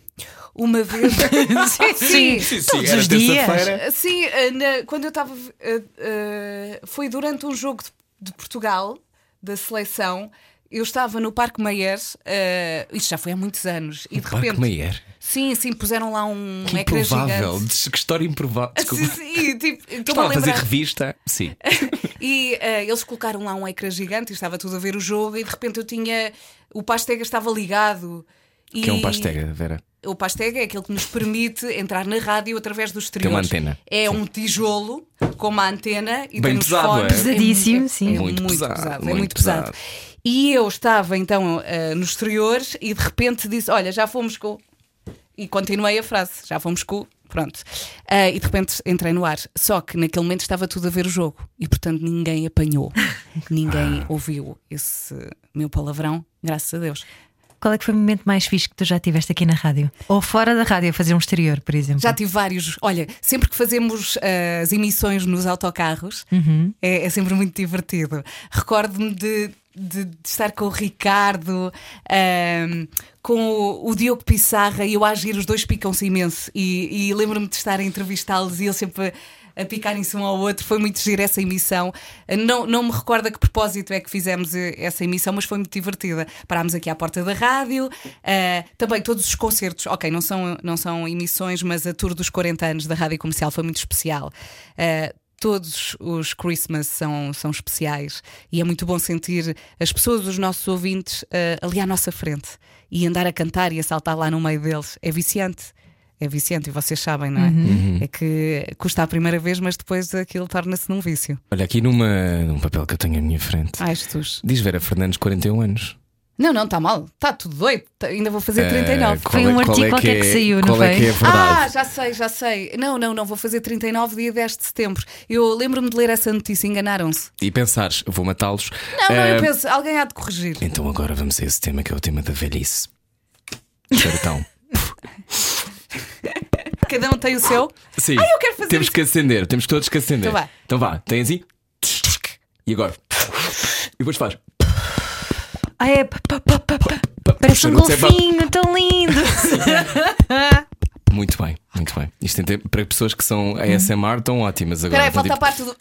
Uma vez. [laughs] sim, sim. Todos os dias. Sim, eh, na- quando eu estava. eh, eh, foi durante um jogo de, de Portugal, da seleção. Eu estava no Parque Meiers, eh, isto já foi há muitos anos, e de Parque repente. Meier. Sim, sim, puseram lá um Que ecrã improvável. gigante. Que história improvável. [laughs] Desculpa. Sim, sim, tipo, [laughs] a Estava a fazer revista? Sim. [laughs] E eh, eles colocaram lá um ecrã gigante e estava tudo a ver o jogo, e de repente eu tinha. O Pastega estava ligado. Que é um e- pastega, Vera. O Pastega é aquele que nos permite entrar na rádio através do exterior. Tem uma antena. É um tijolo com uma antena e Bem tem pesado, fones. é? Pesadíssimo, é, sim. É Muito muito, pesado, pesado, é muito muito pesado. pesado. E eu estava então eh, no exterior e de repente disse: Olha, já fomos com. E continuei a frase: Já fomos com. Pronto. Ah, e de repente entrei no ar. Só que naquele momento estava tudo a ver o jogo e portanto ninguém apanhou. [laughs] ninguém ouviu esse meu palavrão, graças a Deus. Qual é que foi o momento mais fixe que tu já tiveste aqui na rádio? Ou fora da rádio, a fazer um exterior, por exemplo? Já tive vários. Olha, sempre que fazemos ah, as emissões nos autocarros, é, é sempre muito divertido. Recordo-me de, de- de estar com o Ricardo, ahm, com o, o Diogo Pissarra e a agir, os dois picam-se imenso. E, e lembro-me de estar a entrevistá-los e eles sempre. A picarem-se um ao outro, foi muito giro essa emissão. Não, não me recordo a que propósito é que fizemos eh, essa emissão, mas foi muito divertida. Parámos aqui à porta da rádio, ah, também todos os concertos, ok, não são, não são emissões, mas a tour dos 40 anos da rádio comercial foi muito especial. Ah, todos os Christmas são, são especiais e é muito bom sentir as pessoas, os nossos ouvintes, ah, ali à nossa frente e andar a cantar e a saltar lá no meio deles. É viciante. É viciante e vocês sabem, não é? É que custa a primeira vez, mas depois aquilo torna-se num vício. Olha, aqui numa, num papel que eu tenho à minha frente. Ai, Jesus. Diz Vera Fernandes, 41 anos. Não, não, está mal. Está tudo doido. Tá- ainda vou fazer 39. Eh, Foi é- um artigo é qualquer que é- saiu, não é foi? que é a verdade? Ah, já sei, já sei. Não, não, não, vou fazer 39 dia 10 de setembro. Eu lembro-me de ler essa notícia, enganaram-se. E pensares, vou matá-los. Não, não, Eh, eu penso, alguém há de corrigir. Então agora vamos a esse tema que é o tema da velhice. Chartão. [laughs] Cada um tem o seu. Sim. eu quero fazer Temos isso. que acender, temos todos que acender. Então vá. Então vá, tem assim. E agora? E depois faz. Ah, é. Parece um golfinho, tão lindo. [laughs] Muito bem, muito bem. Isto tem tempo- para pessoas que são ASMR estão ótimas agora. Espera aí, Estão falta a tipo, parte do.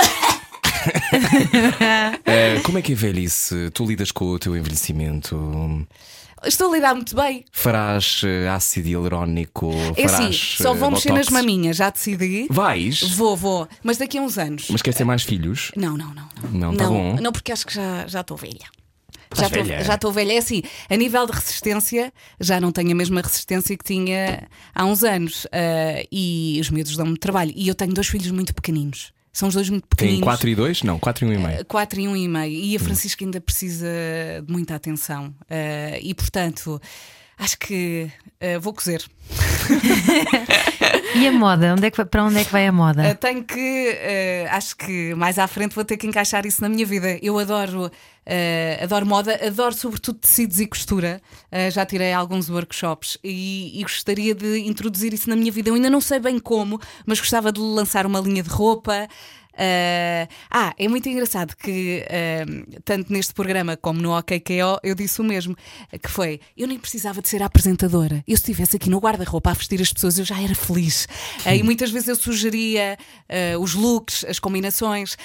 [laughs] eh, como é que é velhice? Tu lidas com o teu envelhecimento? Estou a lidar muito bem. Farás eh, ácido hialurónico? É Farás, assim, só eh, vou mexer nas maminhas, já decidi. Vais? Vou, vou. Mas daqui a uns anos. Mas quer ter mais filhos? Não, não, não. Não, tá bom. não, porque acho que já já estou velha. Estás Já estou velha? já estou velha. É assim, a nível de resistência, já não tenho a mesma resistência que tinha há uns anos. Ah, e os miúdos dão-me trabalho. E eu tenho dois filhos muito pequeninos. São os dois muito Tem pequeninos. 4 e 2? Não, 4 e 1,5. 4 e um e meio. E a Hum. Francisca ainda precisa de muita atenção. Ah, e portanto, acho que ah, vou cozer. [laughs] E a moda? Onde é que, para onde é que vai a moda? Uh, tenho que, uh, acho que mais à frente vou ter que encaixar isso na minha vida. Eu adoro, uh, adoro moda, adoro sobretudo tecidos e costura. Uh, já tirei alguns workshops e, e gostaria de introduzir isso na minha vida. Eu ainda não sei bem como, mas gostava de lançar uma linha de roupa. Uh, ah, é muito engraçado que uh, tanto neste programa como no OKKO eu disse o mesmo, que foi eu nem precisava de ser a apresentadora. Eu se estivesse aqui no guarda-roupa a vestir as pessoas, eu já era feliz. Uh, e muitas vezes eu sugeria os looks, as combinações,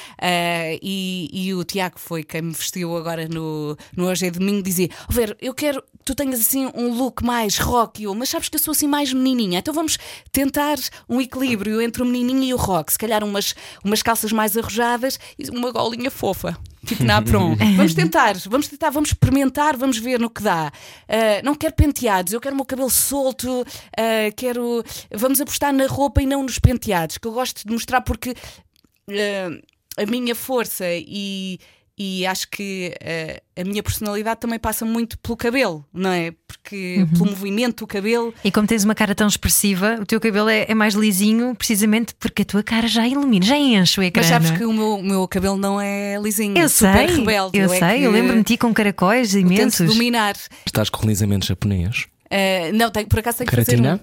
e, e o Tiago foi quem me vestiu agora no, no Hoje é Domingo, dizia: "Ó Ver, eu quero que tu tenhas assim um look mais rock, eu, mas sabes que eu sou assim mais menininha, então vamos tentar um equilíbrio entre o menininho e o rock, se calhar umas, umas calças mais arrojadas e uma golinha fofa. Tipo na prom. [laughs] vamos tentar, vamos tentar, vamos experimentar, vamos ver no que dá. Uh, não quero penteados, eu quero o meu cabelo solto, uh, quero. Vamos apostar na roupa e não nos penteados, que eu gosto de mostrar porque uh, a minha força e, e acho que uh, a minha personalidade também passa muito pelo cabelo, não é? Porque pelo movimento do cabelo. E como tens uma cara tão expressiva, o teu cabelo é, é mais lisinho, precisamente porque a tua cara já ilumina, já enche o ecrã. Mas sabes é? que o meu, meu cabelo não é lisinho, eu é super sei, rebelde. eu é sei, eu lembro-me de ti com caracóis tento imensos. dominar. Estás com alisamento japonês? Uh, não, tenho, por acaso tenho que fazer um.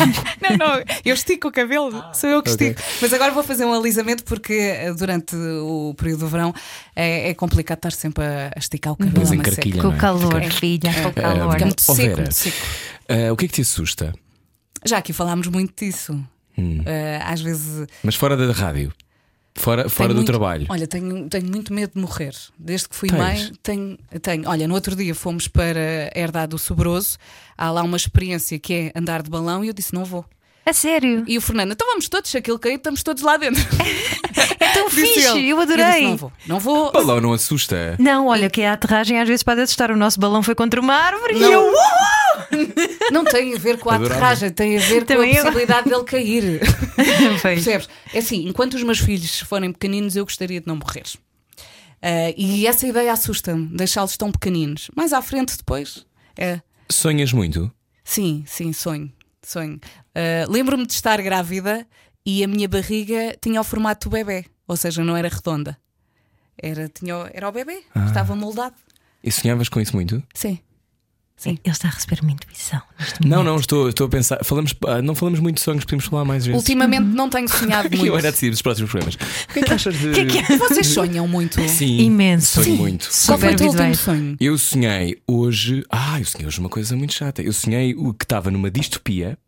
[laughs] não, não, eu estico o cabelo, sou eu que ok. estico. Mas agora vou fazer um alisamento porque eh, durante o período do verão é, é complicado estar sempre a a esticar o cabelo. É. Com o é? calor, Fica- filha, com o calor. Fica muito seco, Vera. muito seco. Ah, o que é que te assusta? Já aqui falámos muito disso. Hum. Uh, às vezes. Mas fora da rádio, fora, fora tenho do muito- trabalho. Olha, tenho, tenho muito medo de morrer. Desde que fui Tens? mãe, tenho, tenho. Olha, no outro dia fomos para a Herdade do Sobroso. Há lá uma experiência que é andar de balão e eu disse: não vou. A sério? E o Fernando, então vamos todos, se aquilo cair, estamos todos lá dentro. [laughs] É tão [laughs] fixe, ele. eu E adorei. disse, não vou, não vou. Balão não assusta. Não, olha, que a aterragem às vezes pode assustar. O nosso balão foi contra uma árvore e Não. eu. [laughs] Não tem a ver com a Adorava. aterragem, tem a ver com a Também eu. possibilidade dele cair. [laughs] [laughs] Percebes? É assim, enquanto os meus filhos forem pequeninos, eu gostaria de não morrer. Ah, e essa ideia assusta-me, deixá-los tão pequeninos. Mais à frente, depois. É. Sonhas muito? Sim, sim, sonho. sonho. Ah, Lembro-me de estar grávida e a minha barriga tinha o formato do bebê, ou seja, não era redonda. Era, tinha, era o bebê, estava moldado. E sonhavas com isso muito? Sim. Ele está a receber uma intuição Não, não, estou, estou a pensar. Falamos, ah, não falamos muito de sonhos, podemos falar mais vezes. Ultimamente não tenho sonhado [laughs] muito. Eu era decidir dos próximos programas. O que é que achas de. que é que é? Vocês sonham muito? Sim, Imenso. Sonho Sim. muito. Qual foi o teu último sonho? Eu sonhei hoje. Ah, eu sonhei hoje uma coisa muito chata. Eu sonhei o que estava numa distopia.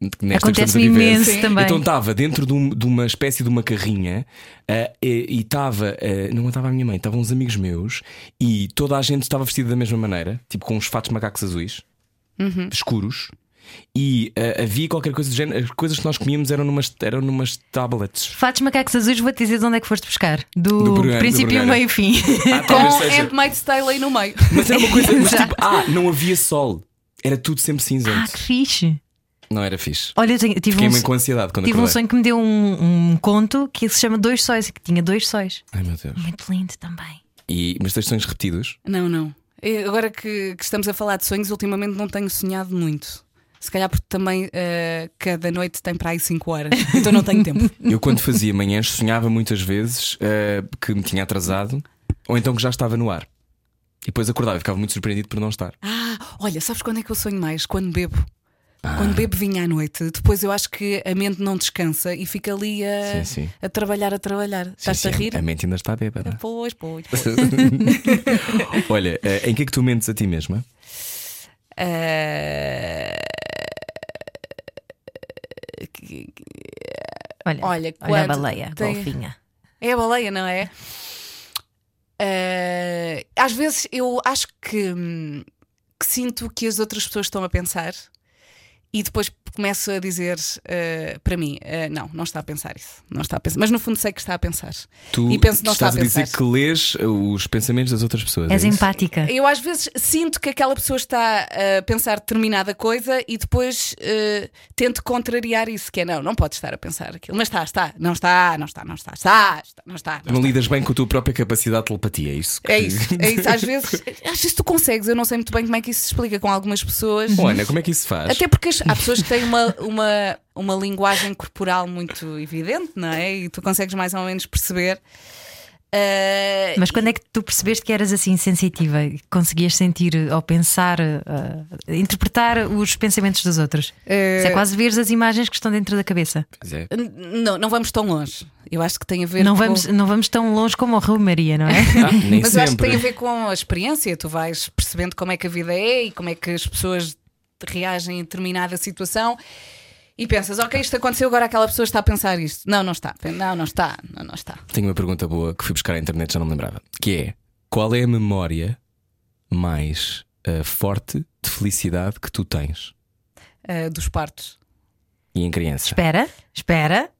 Nesta que estamos a Acontece-me viver. imenso Sim. também. Então estava dentro de, um- de uma espécie de uma carrinha ah, e estava, ah, não estava a minha mãe, estavam uns amigos meus e toda a gente estava vestida da mesma maneira, tipo com uns fatos macacos azuis, escuros. E ah, havia qualquer coisa do género. As coisas que nós comíamos eram numas, eram numas tablets. Fatos macacos azuis, vou-te dizer de onde é que foste buscar. Do, Do programa- do princípio, programa. meio e fim. Ah, Com. Handmaid's Tale aí no meio. Mas era uma coisa. Mas [laughs] tipo, ah, não havia sol. Era tudo sempre ah, cinzento. que fixe. Não era fixe. Olha, eu tenho- tive, um, Fiquei-me com ansiedade quando tive um acordei. sonho que me deu um, um conto que se chama Dois Sóis, que tinha dois sóis. Ai meu Deus. Muito lindo também. E, mas tens sonhos repetidos? Não, não. E Agora que, que estamos a falar de sonhos, ultimamente não tenho sonhado muito. Se calhar porque também eh, cada noite tem para aí 5 horas, [laughs] então não tenho tempo. Eu, quando fazia manhãs, sonhava muitas vezes eh, que me tinha atrasado ou então que já estava no ar. E depois acordava e ficava muito surpreendido por não estar. Ah, olha, sabes quando é que eu sonho mais? Quando bebo. Quando bebo vinho à noite, depois eu acho que a mente não descansa e fica ali a, Sim, sim. a trabalhar, a trabalhar. Estás-te a rir? A mente ainda está bêbada. Pois, pois. [laughs] Olha, eh, em que é que tu mentes a ti mesma? Eh, Olha, Olha, olha a baleia, tem- golfinha. É a baleia, não é? Eh, às vezes eu acho que, hum, que sinto que as outras pessoas estão a pensar e depois começo a dizer eh, para mim: eh, não, não está a pensar isso. Não está a pensar. Mas no fundo sei que está a pensar. Tu e penso que não está a estás a pensar. dizer que lês eh, os pensamentos das outras pessoas. És é empática. Eu às vezes sinto que aquela pessoa está a pensar determinada coisa e depois eh, tento contrariar isso, que é não, não pode estar a pensar aquilo. Mas está, está, não está, não está, não está, está, está não está. Não Não está. lidas bem com a tua própria capacidade de telepatia, é isso? que- É isso, é isso. Às [laughs] vezes, às vezes tu consegues, eu não sei muito bem como é que isso se explica com algumas pessoas. Bom, Ana, como é que isso se faz? Até porque as- há pessoas que têm uma, uma, uma linguagem corporal muito evidente, não é? E tu consegues mais ou menos perceber. Eh, Mas quando é que tu percebeste que eras assim sensitiva? e Conseguias sentir ou pensar, eh, interpretar os pensamentos dos outros? Eh, Isso é quase veres as imagens que estão dentro da cabeça. É. não, não vamos tão longe. Eu acho que tem a ver Não com... vamos, não vamos tão longe como o Rio Maria, não é? [laughs] Ah, nem Mas eu acho que sempre. tem a ver com a experiência. Tu vais percebendo como é que a vida é e como é que as pessoas reagem em determinada situação. E pensas, ok, isto aconteceu, agora aquela pessoa está a pensar isto. Não, não está. Não, não está. Não, não está. Tenho uma pergunta boa que fui buscar à internet, já não me lembrava. Que é: qual é a memória mais eh, forte de felicidade que tu tens? Ah, dos partos. E em criança? espera, espera.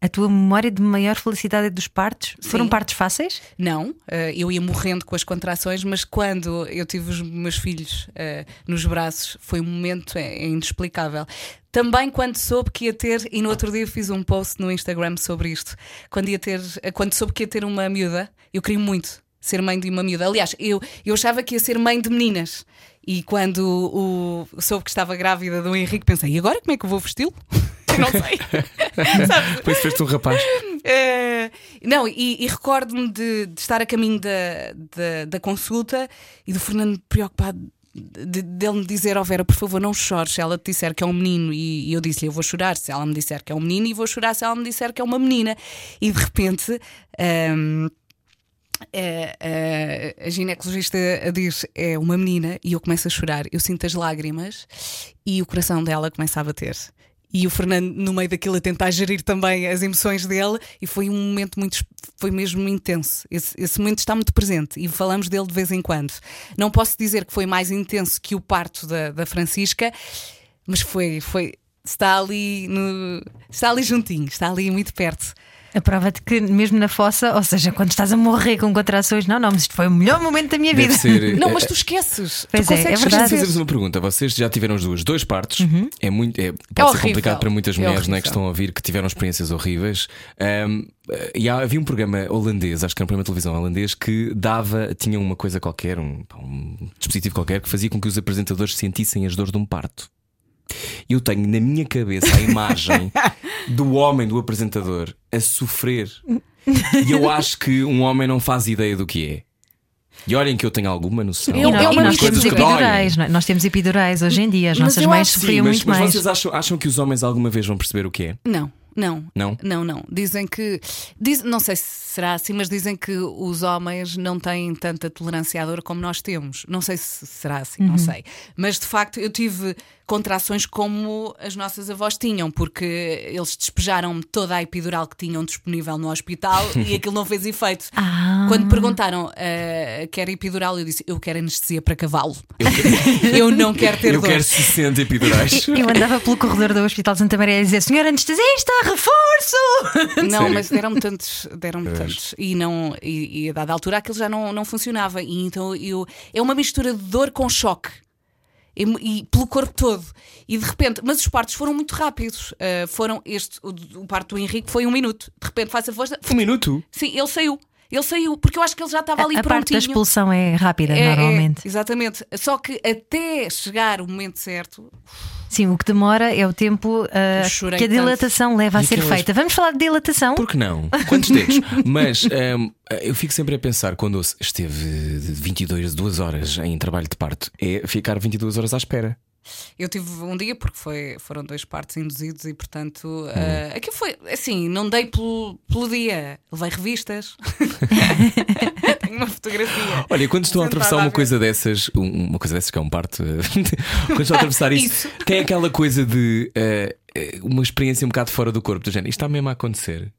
A tua memória de maior felicidade é dos partos? Foram Sim. partos fáceis? Não, eh, eu ia morrendo com as contrações, mas quando eu tive os meus filhos eh, nos braços, foi um momento é, é inexplicável. Também quando soube que ia ter, e no outro dia fiz um post no Instagram sobre isto, quando, ia ter, eh, quando soube que ia ter uma miúda, eu queria muito ser mãe de uma miúda. Aliás, eu, eu achava que ia ser mãe de meninas. E quando o, soube que estava grávida do Henrique, pensei, e agora como é que eu vou vesti-lo? Eu [laughs] não sei. [laughs] Sabes? Depois fez-te um rapaz. Eh, não, e, e recordo-me de, de estar a caminho da, da, da consulta e do Fernando preocupado de, dele me dizer: Ó Vera, por favor, não chores se ela te disser que é um menino. E, e eu disse-lhe: Eu vou chorar se ela me disser que é um menino e vou chorar se ela me disser que é uma menina. E de repente. ehm, eh, eh, a ginecologista diz é uma menina e eu começo a chorar. Eu sinto as lágrimas e o coração dela começa a bater. E o Fernando, no meio daquilo, a tentar gerir também as emoções dele, e foi um momento muito, foi mesmo intenso. Esse, esse momento está muito presente e falamos dele de vez em quando. Não posso dizer que foi mais intenso que o parto da, da Francisca, mas foi, foi, está ali, no, está ali juntinho, está ali muito perto. A prova de que, mesmo na fossa, ou seja, quando estás a morrer com contrações, não, não, mas isto foi o melhor momento da minha Deve vida. ser. [laughs] Não, eh, mas tu esqueces. Pois tu é, é verdade. Fazer-vos uma pergunta. Vocês já tiveram as duas, dois partos. É muito, é, pode ser horrível. complicado para muitas É mulheres é, horrível. que estão a ouvir que tiveram experiências horríveis. Ahm, e há- havia um programa holandês, acho que era um programa de televisão holandês, que dava, tinha uma coisa qualquer, um, um dispositivo qualquer, que fazia com que os apresentadores sentissem as dores de um parto. Eu tenho na minha cabeça a imagem [laughs] do homem, do apresentador, a sofrer. E eu acho que um homem não faz ideia do que é. E olhem que eu tenho alguma noção. Eu- não- é e uma nós temos epidurais, não é? nós temos epidurais hoje em dia, as Mas nossas eu mães acho- sofriam mas, muito mas mais. vocês acham, acham que os homens alguma vez vão perceber o que é? Não, não. Não? Não, não. Dizem que. Diz, não sei se será assim, mas dizem que os homens não têm tanta tolerância à dor como nós temos. Não sei se será assim, Uhum. não sei. Mas de facto eu tive contrações como as nossas avós tinham, porque eles despejaram-me toda a epidural que tinham disponível no hospital [laughs] e aquilo não fez efeito. Ah. Quando perguntaram uh, quer epidural, eu disse: Eu quero anestesia para cavalo. eu [laughs] não quero ter eu dor. quero 60 epidurais. Eu andava pelo corredor do Hospital de Santa Maria a dizer: Senhor anestesista, reforço! Não, Sério? mas deram-me tantos, deram-me tantos. E, não, e, e a dada altura aquilo já não, não funcionava. E então eu, é uma mistura de dor com choque. E, e pelo corpo todo. E de repente, mas os partos foram muito rápidos. Ah, foram este, o, o parto do Henrique foi um minuto. De repente faz a força. Um minuto? Sim, ele saiu. Ele saiu, porque eu acho que ele já estava ali a parte da prontinho. expulsão é rápida, É, é, normalmente. exatamente. Só que até chegar o momento certo, Sim, o que demora é o tempo chorei que a tanto. dilatação leva a E ser aquelas- feita. Vamos falar de dilatação? Por que não? Quantos dedos? [laughs] Mas hum, eu fico sempre a pensar, quando esteve 22, 2 horas em trabalho de parto, é ficar 22 horas à espera. eu tive um dia, porque foi, foram dois partos induzidos e, portanto, Hum. ah, aquilo foi assim, não dei pelo, pelo dia, levei revistas. [laughs] Tenho [laughs] uma fotografia. Olha, quando estão a atravessar uma coisa dessas, um- uma coisa dessas que é um parto, [laughs] quando estão a atravessar isso, Isso. tem aquela coisa de eh, eh, uma experiência um bocado fora do corpo, do género, isto está mesmo a acontecer.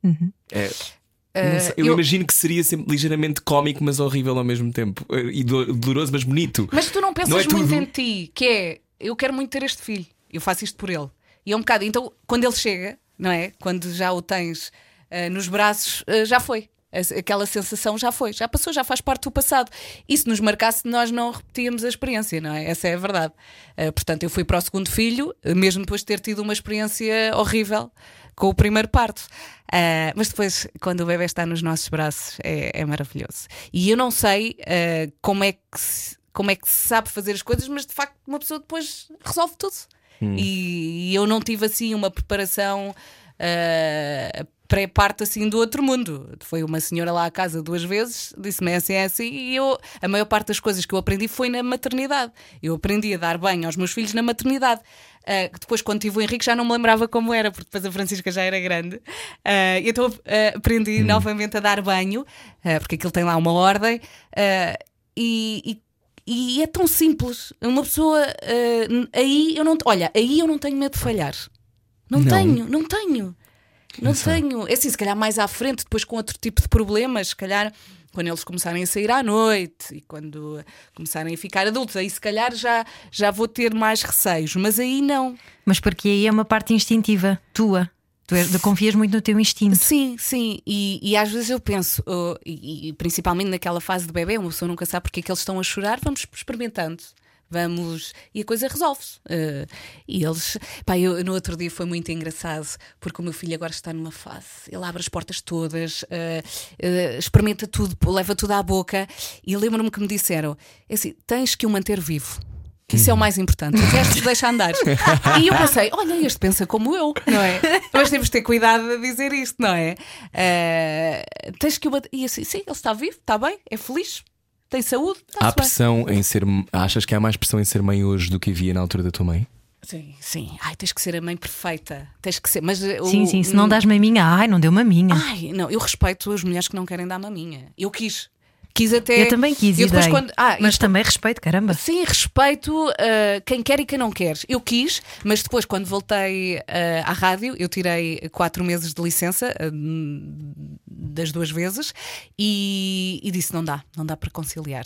É, não sei, eu, eu- imagino que seria sempre ligeiramente cómico, mas horrível ao mesmo tempo. Eh, E do- doloroso, mas bonito. Mas tu não pensas Não é muito tudo. em ti, que é eu quero muito ter este filho, eu faço isto por ele. E é um bocado. Então, quando ele chega, não é? Quando já o tens ah, nos braços, ah, já foi. Aquela sensação já foi, já passou, já faz parte do passado. E se nos marcasse, nós não repetíamos a experiência, não é? Essa é a verdade. Ah, portanto, eu fui para o segundo filho, ah, mesmo depois de ter tido uma experiência horrível com o primeiro parto. Ah, mas depois, quando o bebê está nos nossos braços, é, é maravilhoso. E eu não sei ah, como, é que se, como é que se sabe fazer as coisas, mas de facto, uma pessoa depois resolve tudo. E, e eu não tive assim uma preparação. ah, pré-parto assim do outro mundo. Foi uma senhora lá à casa duas vezes, disse-me assim, é assim, e eu, a maior parte das coisas que eu aprendi foi na maternidade. Eu aprendi a dar banho aos meus filhos na maternidade. Ah, depois, quando tive o Henrique, já não me lembrava como era, porque depois a Francisca já era grande. E então ah, aprendi novamente a dar banho, ah, porque aquilo tem lá uma ordem. e- e e é tão simples. Uma pessoa n- aí eu não olha, aí eu não tenho medo de falhar. Não, Não. tenho, não tenho. Não tenho. É assim, se calhar mais à frente, depois com outro tipo de problemas, se calhar quando eles começarem a sair à noite e quando começarem a ficar adultos, aí se calhar já, já vou ter mais receios, mas aí não. Mas porque aí é uma parte instintiva tua. Tu és- confias muito no teu instinto. Sim, sim, e, e às vezes eu penso, oh, e, e principalmente naquela fase de bebê, uma pessoa nunca sabe porque é que eles estão a chorar, vamos experimentando. Vamos. E a coisa resolve-se. Eh, e eles. Pá, eu, no outro dia foi muito engraçado, porque o meu filho agora está numa fase. Ele abre as portas todas, eh, eh, experimenta tudo, leva tudo à boca. E lembro-me que me disseram: é assim, tens que o manter vivo. Que isso é o mais importante. O resto deixa andar. [laughs] E eu pensei, olha, este pensa como eu, não é? Mas temos de ter cuidado de dizer isto, não é? Eh, tens que o. E assim, sim, ele está vivo, está bem, é feliz, tem saúde, Há bem. pressão em ser. Achas que há mais pressão em ser mãe hoje do que havia na altura da tua mãe? Sim, sim. Ai, tens que ser a mãe perfeita. Tens que ser. Mas, eh, Sim, o- sim, se não dás maminha, ai, não deu maminha. Ai, não, eu respeito as mulheres que não querem dar maminha. Eu quis. Quis até. eu também quis e e depois dei. quando. Ah, Mas e- também respeito, caramba. Sim, respeito uh, quem quer e quem não quer. Eu quis, mas depois, quando voltei uh, à rádio, eu tirei quatro meses de licença uh, das duas vezes e, e disse: não dá, não dá para conciliar.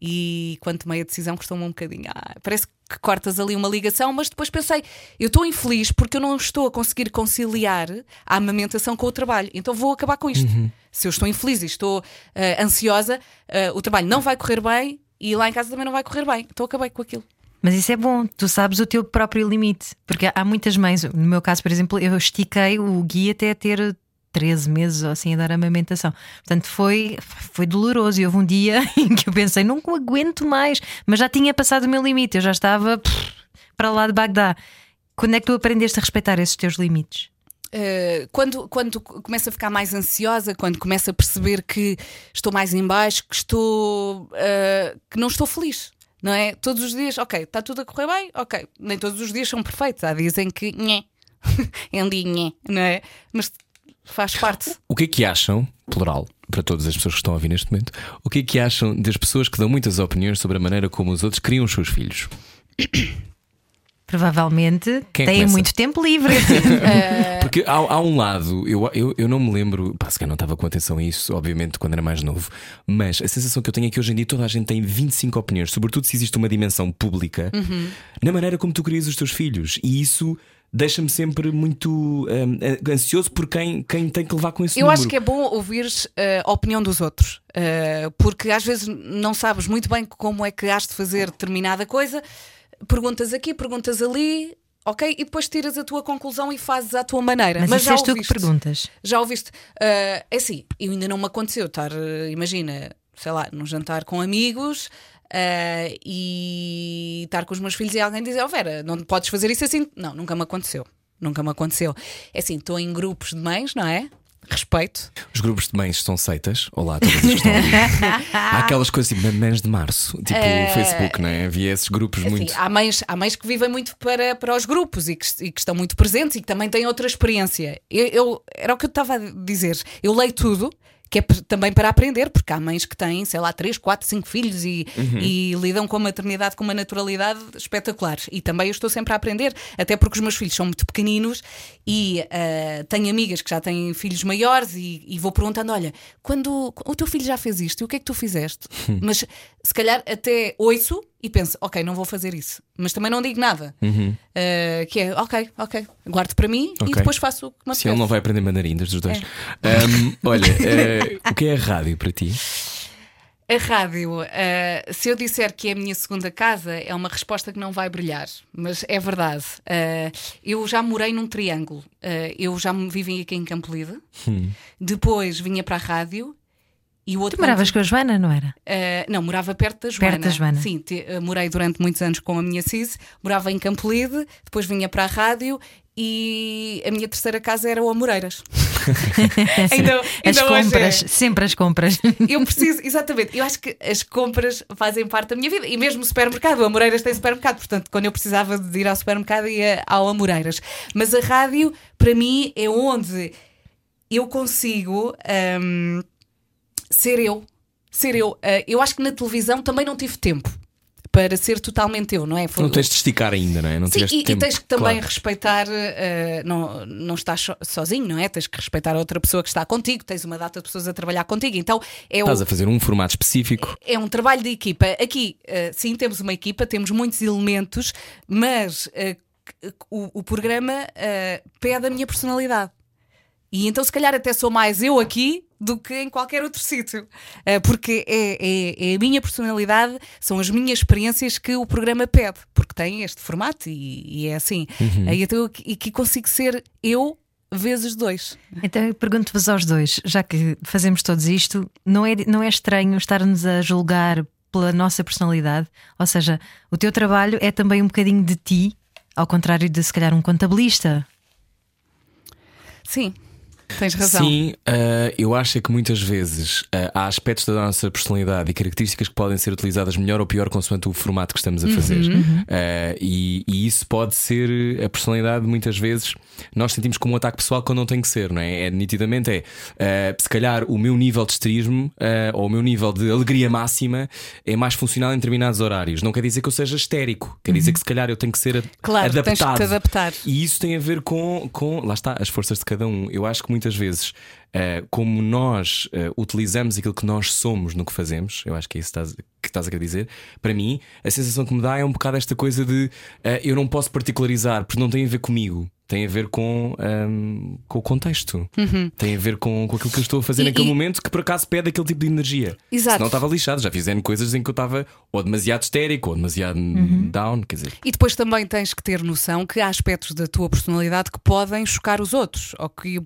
E quando tomei a decisão, custou-me um bocadinho. Ah, parece que cortas ali uma ligação, mas depois pensei: eu estou infeliz porque eu não estou a conseguir conciliar a amamentação com o trabalho, então vou acabar com isto. Se eu estou infeliz e estou ah, ansiosa, ah, o trabalho não vai correr bem e lá em casa também não vai correr bem. Então acabei com aquilo. Mas isso é bom, tu sabes o teu próprio limite. Porque há muitas mães, no meu caso, por exemplo, eu estiquei o guia até ter 13 meses ou assim a dar amamentação. Portanto, foi, foi doloroso. E houve um dia [laughs] em que eu pensei, não aguento mais, mas já tinha passado o meu limite, eu já estava pff, para lá de Bagdá. Quando é que tu aprendeste a respeitar esses teus limites? Uh, quando, quando começo a ficar mais ansiosa, quando começo a perceber que estou mais em baixo, que estou uh, que não estou feliz, não é? Todos os dias, ok, está tudo a correr bem, ok, nem todos os dias são perfeitos, há dias em que nhé, é um dia nhé, não é? Mas faz parte. O que é que acham, plural, para todas as pessoas que estão a ouvir neste momento, o que é que acham das pessoas que dão muitas opiniões sobre a maneira como os outros criam os seus filhos? [coughs] Provavelmente Quem têm começa? muito tempo livre. [laughs] Porque há, há um lado, eu, eu, eu não me lembro, pá, se calhar não estava com atenção a isso, obviamente, quando era mais novo, mas a sensação que eu tenho é que hoje em dia toda a gente tem 25 opiniões, sobretudo se existe uma dimensão pública, na maneira como tu crias os teus filhos. E isso deixa-me sempre muito hum, ansioso por quem, quem tem que levar com esse Eu número. acho que é bom ouvires uh, a opinião dos outros, porque às vezes não sabes muito bem como é que has de fazer determinada coisa, perguntas aqui, perguntas ali. ok, e depois tiras a tua conclusão e fazes à tua maneira. Mas, isso já és tu que ouviste. perguntas. Já ouviste? Ah, é assim, eu ainda não me aconteceu estar, ah, imagina, sei lá, num jantar com amigos. ah, e estar com os meus filhos e alguém dizer: Oh Vera, não podes fazer isso assim. Não, nunca me aconteceu. Nunca me aconteceu. É assim, estou em grupos de mães, não é? Respeito. Os grupos de mães são seitas. Olá, todas as estão. [laughs] Há aquelas coisas tipo Mamães de Março, tipo o Facebook, não é? Havia esses grupos Assim, muito. há, mães, há mães que vivem muito para, para os grupos e que, e que estão muito presentes e que também têm outra experiência. Eu, eu- era o que eu estava a dizer. Eu leio tudo. Que é também para aprender, porque há mães que têm, sei lá, 3, 4, 5 filhos e, e lidam com a maternidade com uma naturalidade espetacular. E também eu estou sempre a aprender, até porque os meus filhos são muito pequeninos e ah, tenho amigas que já têm filhos maiores e, e vou perguntando: olha, quando o teu filho já fez isto, e o que é que tu fizeste? [laughs] Mas se calhar até ouço e penso, ok, não vou fazer isso. Mas também não digo nada. Uh, que é, ok, ok, guardo para mim e Ok. depois faço o que me Se ele não vai aprender mandarim dos dois. É. Ahm, [laughs] olha, eh, o que é a rádio para ti? A rádio, uh, se eu disser que é a minha segunda casa, é uma resposta que não vai brilhar, mas é verdade. Uh, eu já morei num triângulo. Uh, eu já vivi aqui em Campolide, depois vinha para a rádio e o outro Tu moravas com a Joana, não era? Uh, não, morava perto da Joana. Perto da Joana. Sim, te- uh, morei durante muitos anos com a minha CIS, morava em Campolide, depois vinha para a rádio e a minha terceira casa era o Amoreiras. [laughs] ainda, As ainda hoje compras, é. sempre as compras. Eu preciso, exatamente, eu acho que as compras fazem parte da minha vida e mesmo o supermercado, o Amoreiras tem supermercado, portanto, quando eu precisava de ir ao supermercado ia ao Amoreiras. Mas a rádio, para mim, é onde eu consigo hum, ser eu. Ser eu. Uh, eu acho que na televisão também não tive tempo para ser totalmente eu, não é? Foi- Não tens de esticar ainda, não é? Não Sim, e, e tempo, tens que também claro. respeitar, eh, não, não estás so- sozinho, não é? Tens que respeitar a outra pessoa que está contigo, tens uma data de pessoas a trabalhar contigo. Então é, o- Estás a fazer um formato específico. é um trabalho de equipa. Aqui, eh, sim, temos uma equipa, temos muitos elementos, mas c- o, o programa pede a minha personalidade. E então, se calhar, até sou mais eu aqui do que em qualquer outro sítio. Eh, porque é, é- é a minha personalidade, são as minhas experiências que o programa pede, porque tem este formato e, e é assim. Aí então eu aqui aqui consigo ser eu vezes dois. Então eu pergunto-vos aos dois, já que fazemos todos isto, não é, não é estranho estar-nos a julgar pela nossa personalidade? Ou seja, o teu trabalho é também um bocadinho de ti, ao contrário de se calhar um contabilista. Sim, tens razão. Sim, eh, eu acho é que muitas vezes eh, há aspectos da nossa personalidade e características que podem ser utilizadas melhor ou pior consoante o formato que estamos a fazer. Uhum. Eh, e, e isso pode ser a personalidade, muitas vezes, nós sentimos como um ataque pessoal quando não tem que ser, não é? é nitidamente é se calhar o meu nível de esterismo ou o meu nível de alegria máxima é mais funcional em determinados horários. Não quer dizer que eu seja histérico, quer dizer que se calhar eu tenho que ser Uhum. Claro, tens que te adaptado. adaptar. E isso tem a ver com, com lá está, as forças de cada um. Eu acho que muitas vezes, eh, como nós eh, utilizamos aquilo que nós somos no que fazemos, eu acho que é isso que estás, que estás a querer dizer, para mim, a sensação que me dá é um bocado esta coisa de eh, eu não posso particularizar, porque não tem a ver comigo. Tem a ver com, ahm, com o contexto. Tem a ver com, com aquilo que eu estou a fazer Uhum. E- naquele e- momento que por acaso pede aquele tipo de energia. Exato. Senão estava lixado. Já fizeram coisas em que eu estava ou demasiado histérico ou demasiado Uhum. down. Quer dizer, E depois também tens que ter noção que há aspectos da tua personalidade que podem chocar os outros ou que,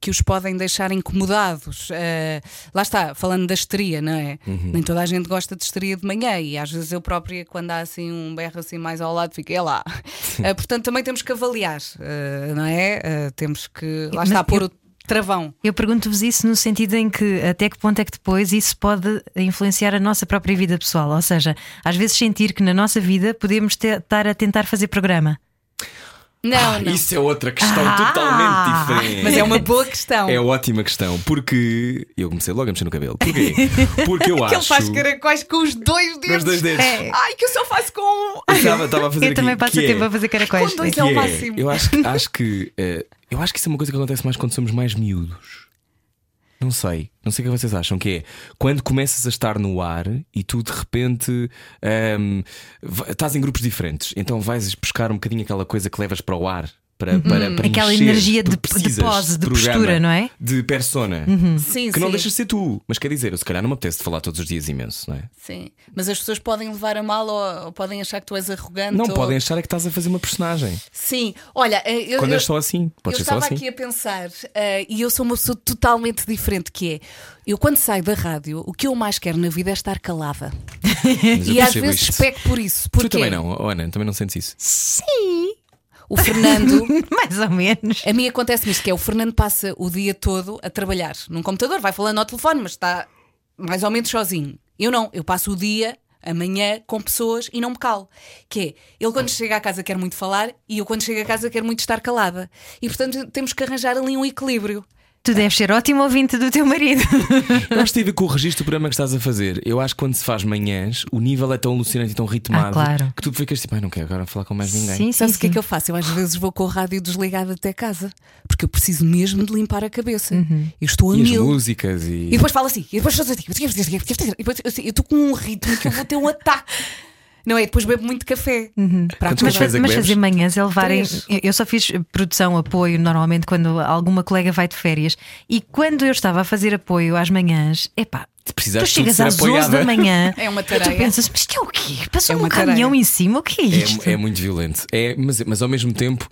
que os podem deixar incomodados. Eh, lá está, falando da histeria, não é? Nem toda a gente gosta de histeria de manhã e às vezes eu própria, quando há assim um berro assim mais ao lado, fico, é lá. [laughs] Eh, portanto, também temos que avaliar, eh, não é? Temos que, lá Mas está, pôr o travão. Eu pergunto-vos isso no sentido em que até que ponto é que depois isso pode influenciar a nossa própria vida pessoal? Ou seja, às vezes sentir que na nossa vida podemos ter- estar a tentar fazer programa. Não, Ah, não. Isso é outra questão Ah! totalmente diferente. Mas é uma boa questão. É ótima questão, porque eu comecei logo a mexer no cabelo. Porquê? Porque eu [laughs] que acho. ele faz caracóis com os dois dedos. os dois dedos. É. Ai, que eu só faço com um. Eu estava, estava a fazer Eu aqui, também passo que tempo é, a fazer caracóis. Com dois que é o é, máximo. Eu acho, acho que eh, eu acho que isso é uma coisa que acontece mais quando somos mais miúdos. Não sei, não sei o que vocês acham que é quando começas a estar no ar e tu de repente ehm, va- estás em grupos diferentes, então vais buscar um bocadinho aquela coisa que levas para o ar. Para, para, para Aquela encher, energia de- de pose, de programa, postura, não é? De persona. Sim, Que não sim. deixas de ser tu. Mas quer dizer, eu se calhar não me apetece de falar todos os dias imenso, não é? Sim. Mas as pessoas podem levar a mal ou, ou podem achar que tu és arrogante. Não ou... podem achar é que estás a fazer uma personagem. Sim. Olha, eh, eu, Quando eu, és só assim, pode eu ser só estava assim. aqui a pensar eh, e eu sou uma pessoa totalmente diferente que é. Eu quando saio da rádio, o que eu mais quero na vida é estar calada. Eu e às vezes isto. peco por isso. Tu Porque também não, oh, Ana, também não sentes isso. Sim. O Fernando [laughs] Mais ou menos. A mim acontece-me isto, que é o Fernando passa o dia todo a trabalhar num computador, vai falando ao telefone, mas está mais ou menos sozinho. Eu não, eu passo o dia, amanhã, com pessoas e não me calo. Que é, ele quando chega à casa quer muito falar e eu quando chego a casa quero muito estar calada. E portanto temos que arranjar ali um equilíbrio. Tu deves ser ótimo ouvinte do teu marido. Eu acho que tem a ver com o registro do programa que estás a fazer. Eu acho que quando se faz manhãs, o nível é tão alucinante e tão ritmado Ah, claro. que tu ficas tipo, ai, não quero agora falar com mais ninguém. Sim, sim, Sabes o que é que eu faço? Eu às vezes vou com o rádio desligado até casa, porque eu preciso mesmo de limpar a cabeça. Uhum. Eu estou a E as mil. músicas e. E depois fala assim, e depois faz assim, e depois, assim, eu estou com um ritmo que eu vou ter um ataque. Não é? Depois bebo muito café. Para Quantos Mas, é mas bebes? fazer manhãs é levarem. Eu eu só fiz produção, apoio, normalmente, quando alguma colega vai de férias. E quando eu estava a fazer apoio às manhãs, epá, tu chegas às 11 apoiada. da manhã [laughs] É uma e tu pensas, mas isto é o quê? Passou É um caminhão em cima, o que é isto? É, é muito violento. É, mas, mas ao mesmo tempo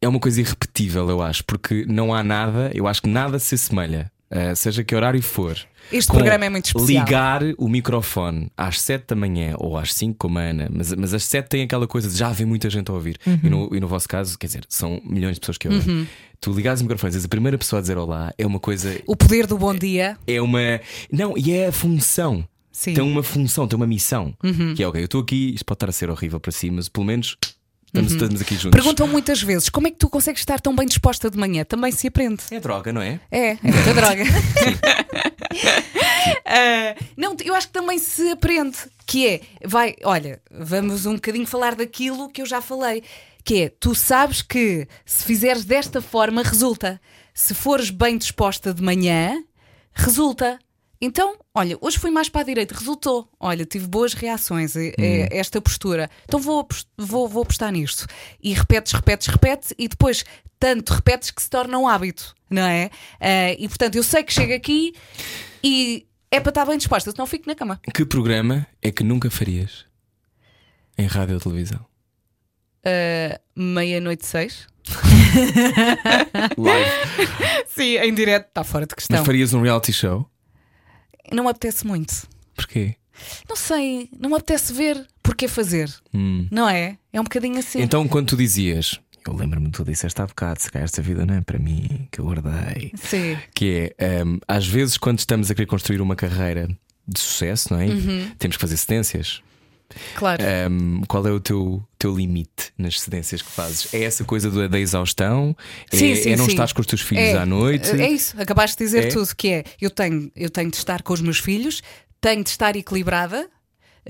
é uma coisa irrepetível, eu acho, porque não há nada, eu acho que nada se assemelha, eh, seja que horário for. Este programa é muito especial. Ligar o microfone às 7 da manhã ou às 5, como a Ana, mas, mas às 7 tem aquela coisa de já haver muita gente a ouvir. E, no, e no vosso caso, quer dizer, são milhões de pessoas que ouvem. Uhum. Tu ligares o microfone e a primeira pessoa a dizer olá, é uma coisa. O poder do bom dia. É uma. Não, e é a função. Sim. Tem uma função, tem uma missão. Que é, ok, eu estou aqui, isto pode estar a ser horrível para si, mas pelo menos estamos, estamos aqui juntos. Perguntam muitas vezes como é que tu consegues estar tão bem disposta de manhã? Também se aprende. É droga, não é? É, é [laughs] muita droga. Ah, não, eu acho que também se aprende. Que é, vai, olha, vamos um bocadinho falar daquilo que eu já falei. Que é, tu sabes que se fizeres desta forma, resulta. Se fores bem disposta de manhã, resulta. Então, olha, hoje fui mais para a direita, resultou. Olha, tive boas reações a, a esta postura. Então vou, vou, vou apostar nisto. E repetes, repetes, repetes, e depois tanto repetes que se torna um hábito, não é? Ah, e portanto, eu sei que chego aqui e é para estar bem disposta, senão fico na cama. Que programa é que nunca farias em rádio ou televisão? Ah, Meia-noite seis. [laughs] Live. Sim, em direto, está fora de questão. Mas farias um reality show? Não me apetece muito. Porquê? Não sei, não me apetece ver. Porquê fazer? Hum. Não é? É um bocadinho assim. Então, quando tu dizias, eu lembro-me, tu disseste há bocado, se calhar esta vida não é para mim, que eu guardei. Sim. Que é, hum, às vezes, quando estamos a querer construir uma carreira de sucesso, não é? Uhum. Temos que fazer cedências. Claro. Hum, qual é o teu, teu limite nas cedências que fazes? É essa coisa do- da exaustão? É, Sim, sim, é não sim. estás com os teus filhos É, à noite? É isso, acabaste de dizer É? tudo: que é eu tenho, eu tenho de estar com os meus filhos, tenho de estar equilibrada,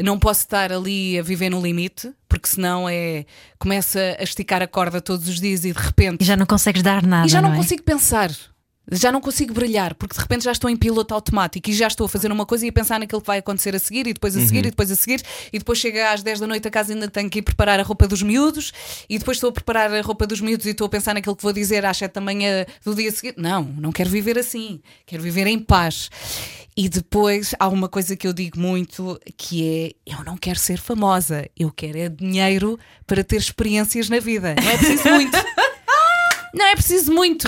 não posso estar ali a viver no limite, porque senão é começa a esticar a corda todos os dias e de repente E já não consegues dar nada. e já não, é? consigo pensar. Já não consigo brilhar, porque de repente já estou em piloto automático e já estou a fazer uma coisa e a pensar naquilo que vai acontecer a seguir, e depois a seguir, e depois a seguir, e depois chega às 10 da noite a casa e ainda tenho que ir preparar a roupa dos miúdos, e depois estou a preparar a roupa dos miúdos e estou a pensar naquilo que vou dizer às 7 da manhã do dia seguinte. Não, não quero viver assim, quero viver em paz. E depois há uma coisa que eu digo muito que é: eu não quero ser famosa, eu quero é dinheiro para ter experiências na vida. Não é preciso muito. [laughs] Não é preciso muito.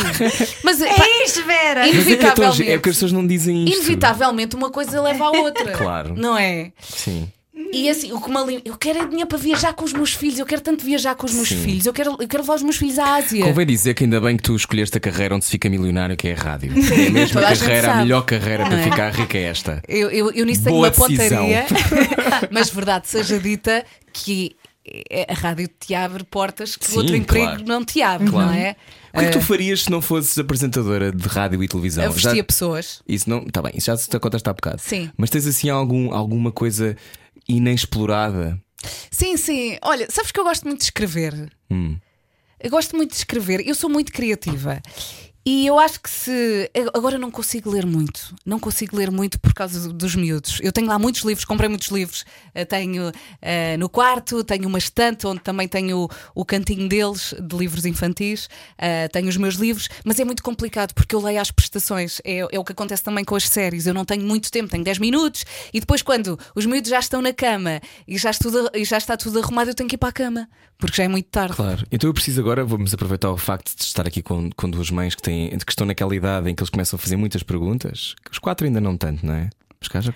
Mas [laughs] pá, É isto, Vera! É, que é, Inevitavelmente. é porque as pessoas não dizem isto. Inevitavelmente uma coisa leva à outra. Claro. Não é? Sim. E assim, o que me eu quero é dinheiro para viajar com os meus filhos. Eu quero tanto viajar com os meus Sim. filhos. Eu quero, eu quero levar os meus filhos à Ásia. Convém dizer que ainda bem que tu escolheste a carreira onde se fica milionário, que é a rádio. É a mesma a carreira, a sabe. melhor carreira para Não é? ficar rica é esta. Eu, eu, eu nisso tenho Boa uma decisão. pontaria. [laughs] Mas verdade seja dita que a rádio te abre portas que Sim, outro emprego claro. não te abre, Claro. não é? O que é que tu farias se não fosses apresentadora de rádio e televisão? A vestir pessoas. Isso não. Está bem, isso já se te acontece há bocado. Sim. Mas tens assim algum, alguma coisa inexplorada? Sim, sim. Olha, sabes que eu gosto muito de escrever. Hum. Eu gosto muito de escrever, eu sou muito criativa. E eu acho que se. Agora não consigo ler muito. Não consigo ler muito por causa dos miúdos. Eu tenho lá muitos livros, comprei muitos livros. Uh, tenho uh, no quarto, tenho uma estante onde também tenho o, o cantinho deles, de livros infantis. Uh, tenho os meus livros, mas é muito complicado porque eu leio às prestações. É, é o que acontece também com as séries. Eu não tenho muito tempo, tenho 10 minutos. E depois, quando os miúdos já estão na cama e já, estudo, e já está tudo arrumado, eu tenho que ir para a cama porque já é muito tarde. Claro. Então eu preciso agora, vamos aproveitar o facto de estar aqui com, com duas mães que, têm, que estão naquela idade em que eles começam a fazer muitas perguntas. Os quatro ainda não tanto, não é?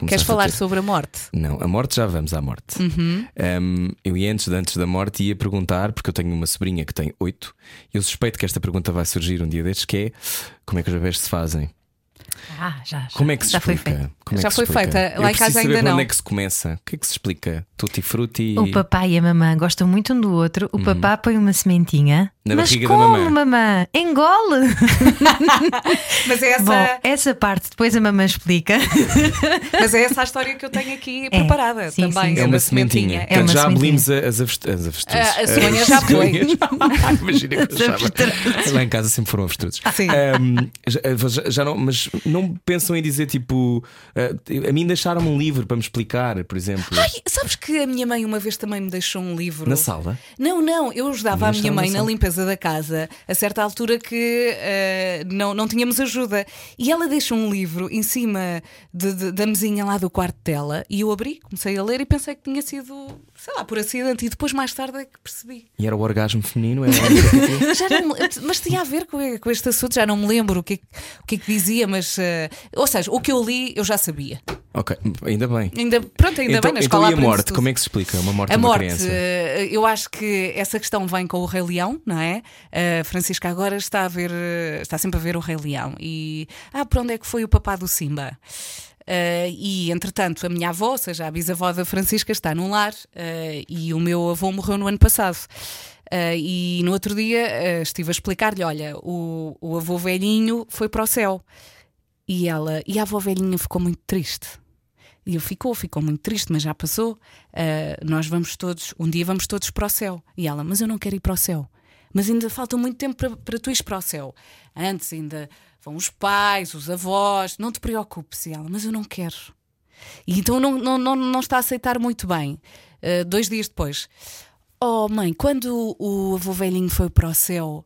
Queres falar ter... sobre a morte? Não, a morte já vamos à morte. Uhum. Um, eu ia antes, antes da morte ia perguntar, porque eu tenho uma sobrinha que tem oito, e eu suspeito que esta pergunta vai surgir um dia destes, que é como é que os bebés se fazem? Ah, já, já. Como é que se já explica? Foi feita. Como é já que foi explica? feita. Lá eu em casa saber ainda não. Onde é que se começa? O que é que se explica? Tutti frutti. O papá e a mamã gostam muito um do outro. O papá põe uma sementinha. Na mas barriga da como, mamã? mamã? Engole! [laughs] Mas é essa, Bom, essa parte depois a mamã explica. [laughs] mas é essa a história que eu tenho aqui preparada sim, também. sim, É uma da sementinha. É É Portanto, uma já abolimos as avest- as avestruzes. Ah, a cegonha já foi. cegonhas. [laughs] Imagina que eu As achava. avestruzes. Lá em casa sempre foram avestruzes. Sim. Ahm, já, já- já não, mas não pensam em dizer tipo. ah, a mim deixaram-me um livro para me explicar, por exemplo. Ai, sabes que a minha mãe uma vez também me deixou um livro? Na sala. Não, não, eu ajudava a minha mãe na na. Limpeza da casa a certa altura que eh, não, não tínhamos ajuda. E ela deixou um livro em cima de- de- da mesinha lá do quarto dela e eu abri, comecei a ler e pensei que tinha sido, sei lá, por acidente. E depois mais tarde é que percebi. E era o orgasmo feminino? Era... [laughs] Já não mas tinha a ver com, com este assunto, já não me lembro o que, é que- o que é que dizia, mas. eh, ou seja, o que eu li eu já sabia. ok, ainda bem. Ainda, pronto, ainda então, bem, na então escola e a morte? tudo. Como é que se explica? Uma morte A uma morte, criança? eh, eu acho que essa questão vem com o Rei Leão, não é? A Francisca agora está a ver, está sempre a ver o Rei Leão e ah, para onde é que foi o papá do Simba? Eh, e entretanto, a minha avó, ou seja, a bisavó da Francisca, está num lar eh, e o meu avô morreu no ano passado. Eh, e no outro dia estive a explicar-lhe: olha, o, o avô velhinho foi para o céu. E ela, e a avó velhinha ficou muito triste. E eu ficou, ficou muito triste, mas já passou. Nós vamos todos, um dia vamos todos para o céu. E ela, mas eu não quero ir para o céu. Mas ainda falta muito tempo para, para tu ires para o céu. Antes ainda vão os pais, os avós, não te preocupes. E ela, mas eu não quero. E então não, não, não, não está a aceitar muito bem. Ah, dois dias depois, oh mãe, quando o, avô velhinho foi para o céu,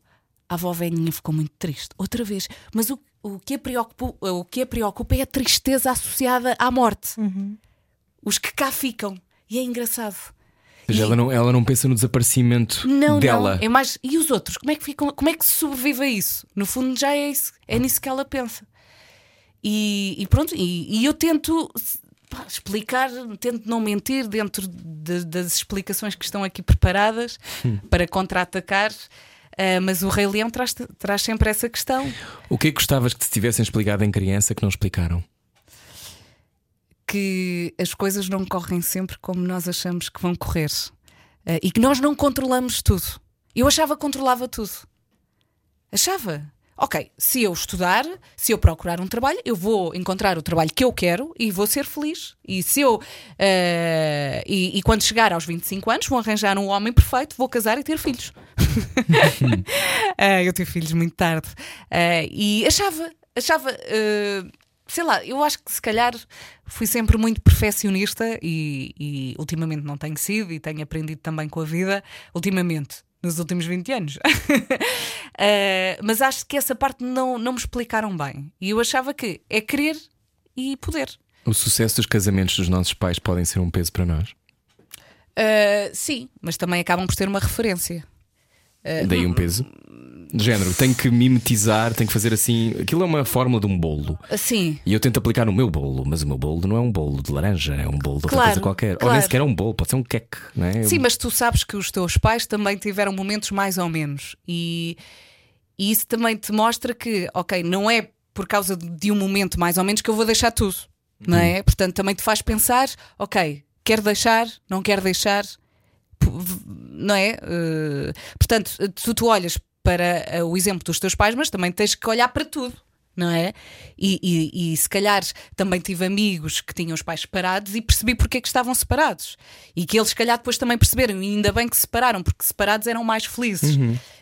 a avó velhinha ficou muito triste. Outra vez. Mas o, o, que a preocupa, o que a preocupa é a tristeza associada à morte. Os que cá ficam. E é engraçado. Ou seja, ela não, ela não pensa no desaparecimento Não, dela. não. É mais. E os outros? Como é que ficam? Como é que se sobrevive a isso? No fundo, já é isso. É nisso que ela pensa. E, e pronto. E, e eu tento pá, explicar, tento não mentir dentro de- das explicações que estão aqui preparadas para contra-atacar. Ah, mas o Rei Leão traz, traz sempre essa questão. O que é que gostavas que te tivessem explicado em criança que não explicaram? Que as coisas não correm sempre como nós achamos que vão correr Eh, e que nós não controlamos tudo. Eu achava que controlava tudo. Achava. Ok, se eu estudar, se eu procurar um trabalho, eu vou encontrar o trabalho que eu quero e vou ser feliz. E se eu. eh, e, e quando chegar aos 25 anos, vou arranjar um homem perfeito, vou casar e ter filhos. Eh, [laughs] [laughs] eu tive filhos muito tarde. Eh, e achava, achava. eh, sei lá, eu acho que se calhar fui sempre muito perfeccionista e, e ultimamente não tenho sido e tenho aprendido também com a vida, ultimamente, nos últimos 20 anos. [laughs] Eh, mas acho que essa parte não, não me explicaram bem. E eu achava que é querer e poder. O sucesso dos casamentos dos nossos pais podem ser um peso para nós. Eh, sim, mas também acabam por ter uma referência. Daí um peso. De género, tenho que mimetizar, tenho que fazer assim. Aquilo é uma fórmula de um bolo. Assim, E eu tento aplicar no meu bolo, mas o meu bolo não é um bolo de laranja, é um bolo de outra Claro, coisa qualquer. Ou claro. nem sequer é um bolo, pode ser um queque, não é? Sim, mas tu sabes que os teus pais também tiveram momentos mais ou menos. E, e isso também te mostra que, ok, não é por causa de um momento mais ou menos que eu vou deixar tudo, não é? Portanto, também te faz pensar, ok, quero deixar, não quero deixar, não é? Eh, portanto, tu, tu olhas para eh, o exemplo dos teus pais, mas também tens que olhar para tudo. Não é? E, e- e se calhar também tive amigos que tinham os pais separados e percebi porque é que estavam separados. E que eles, se calhar, depois também perceberam. E ainda bem que se separaram, porque separados eram mais felizes.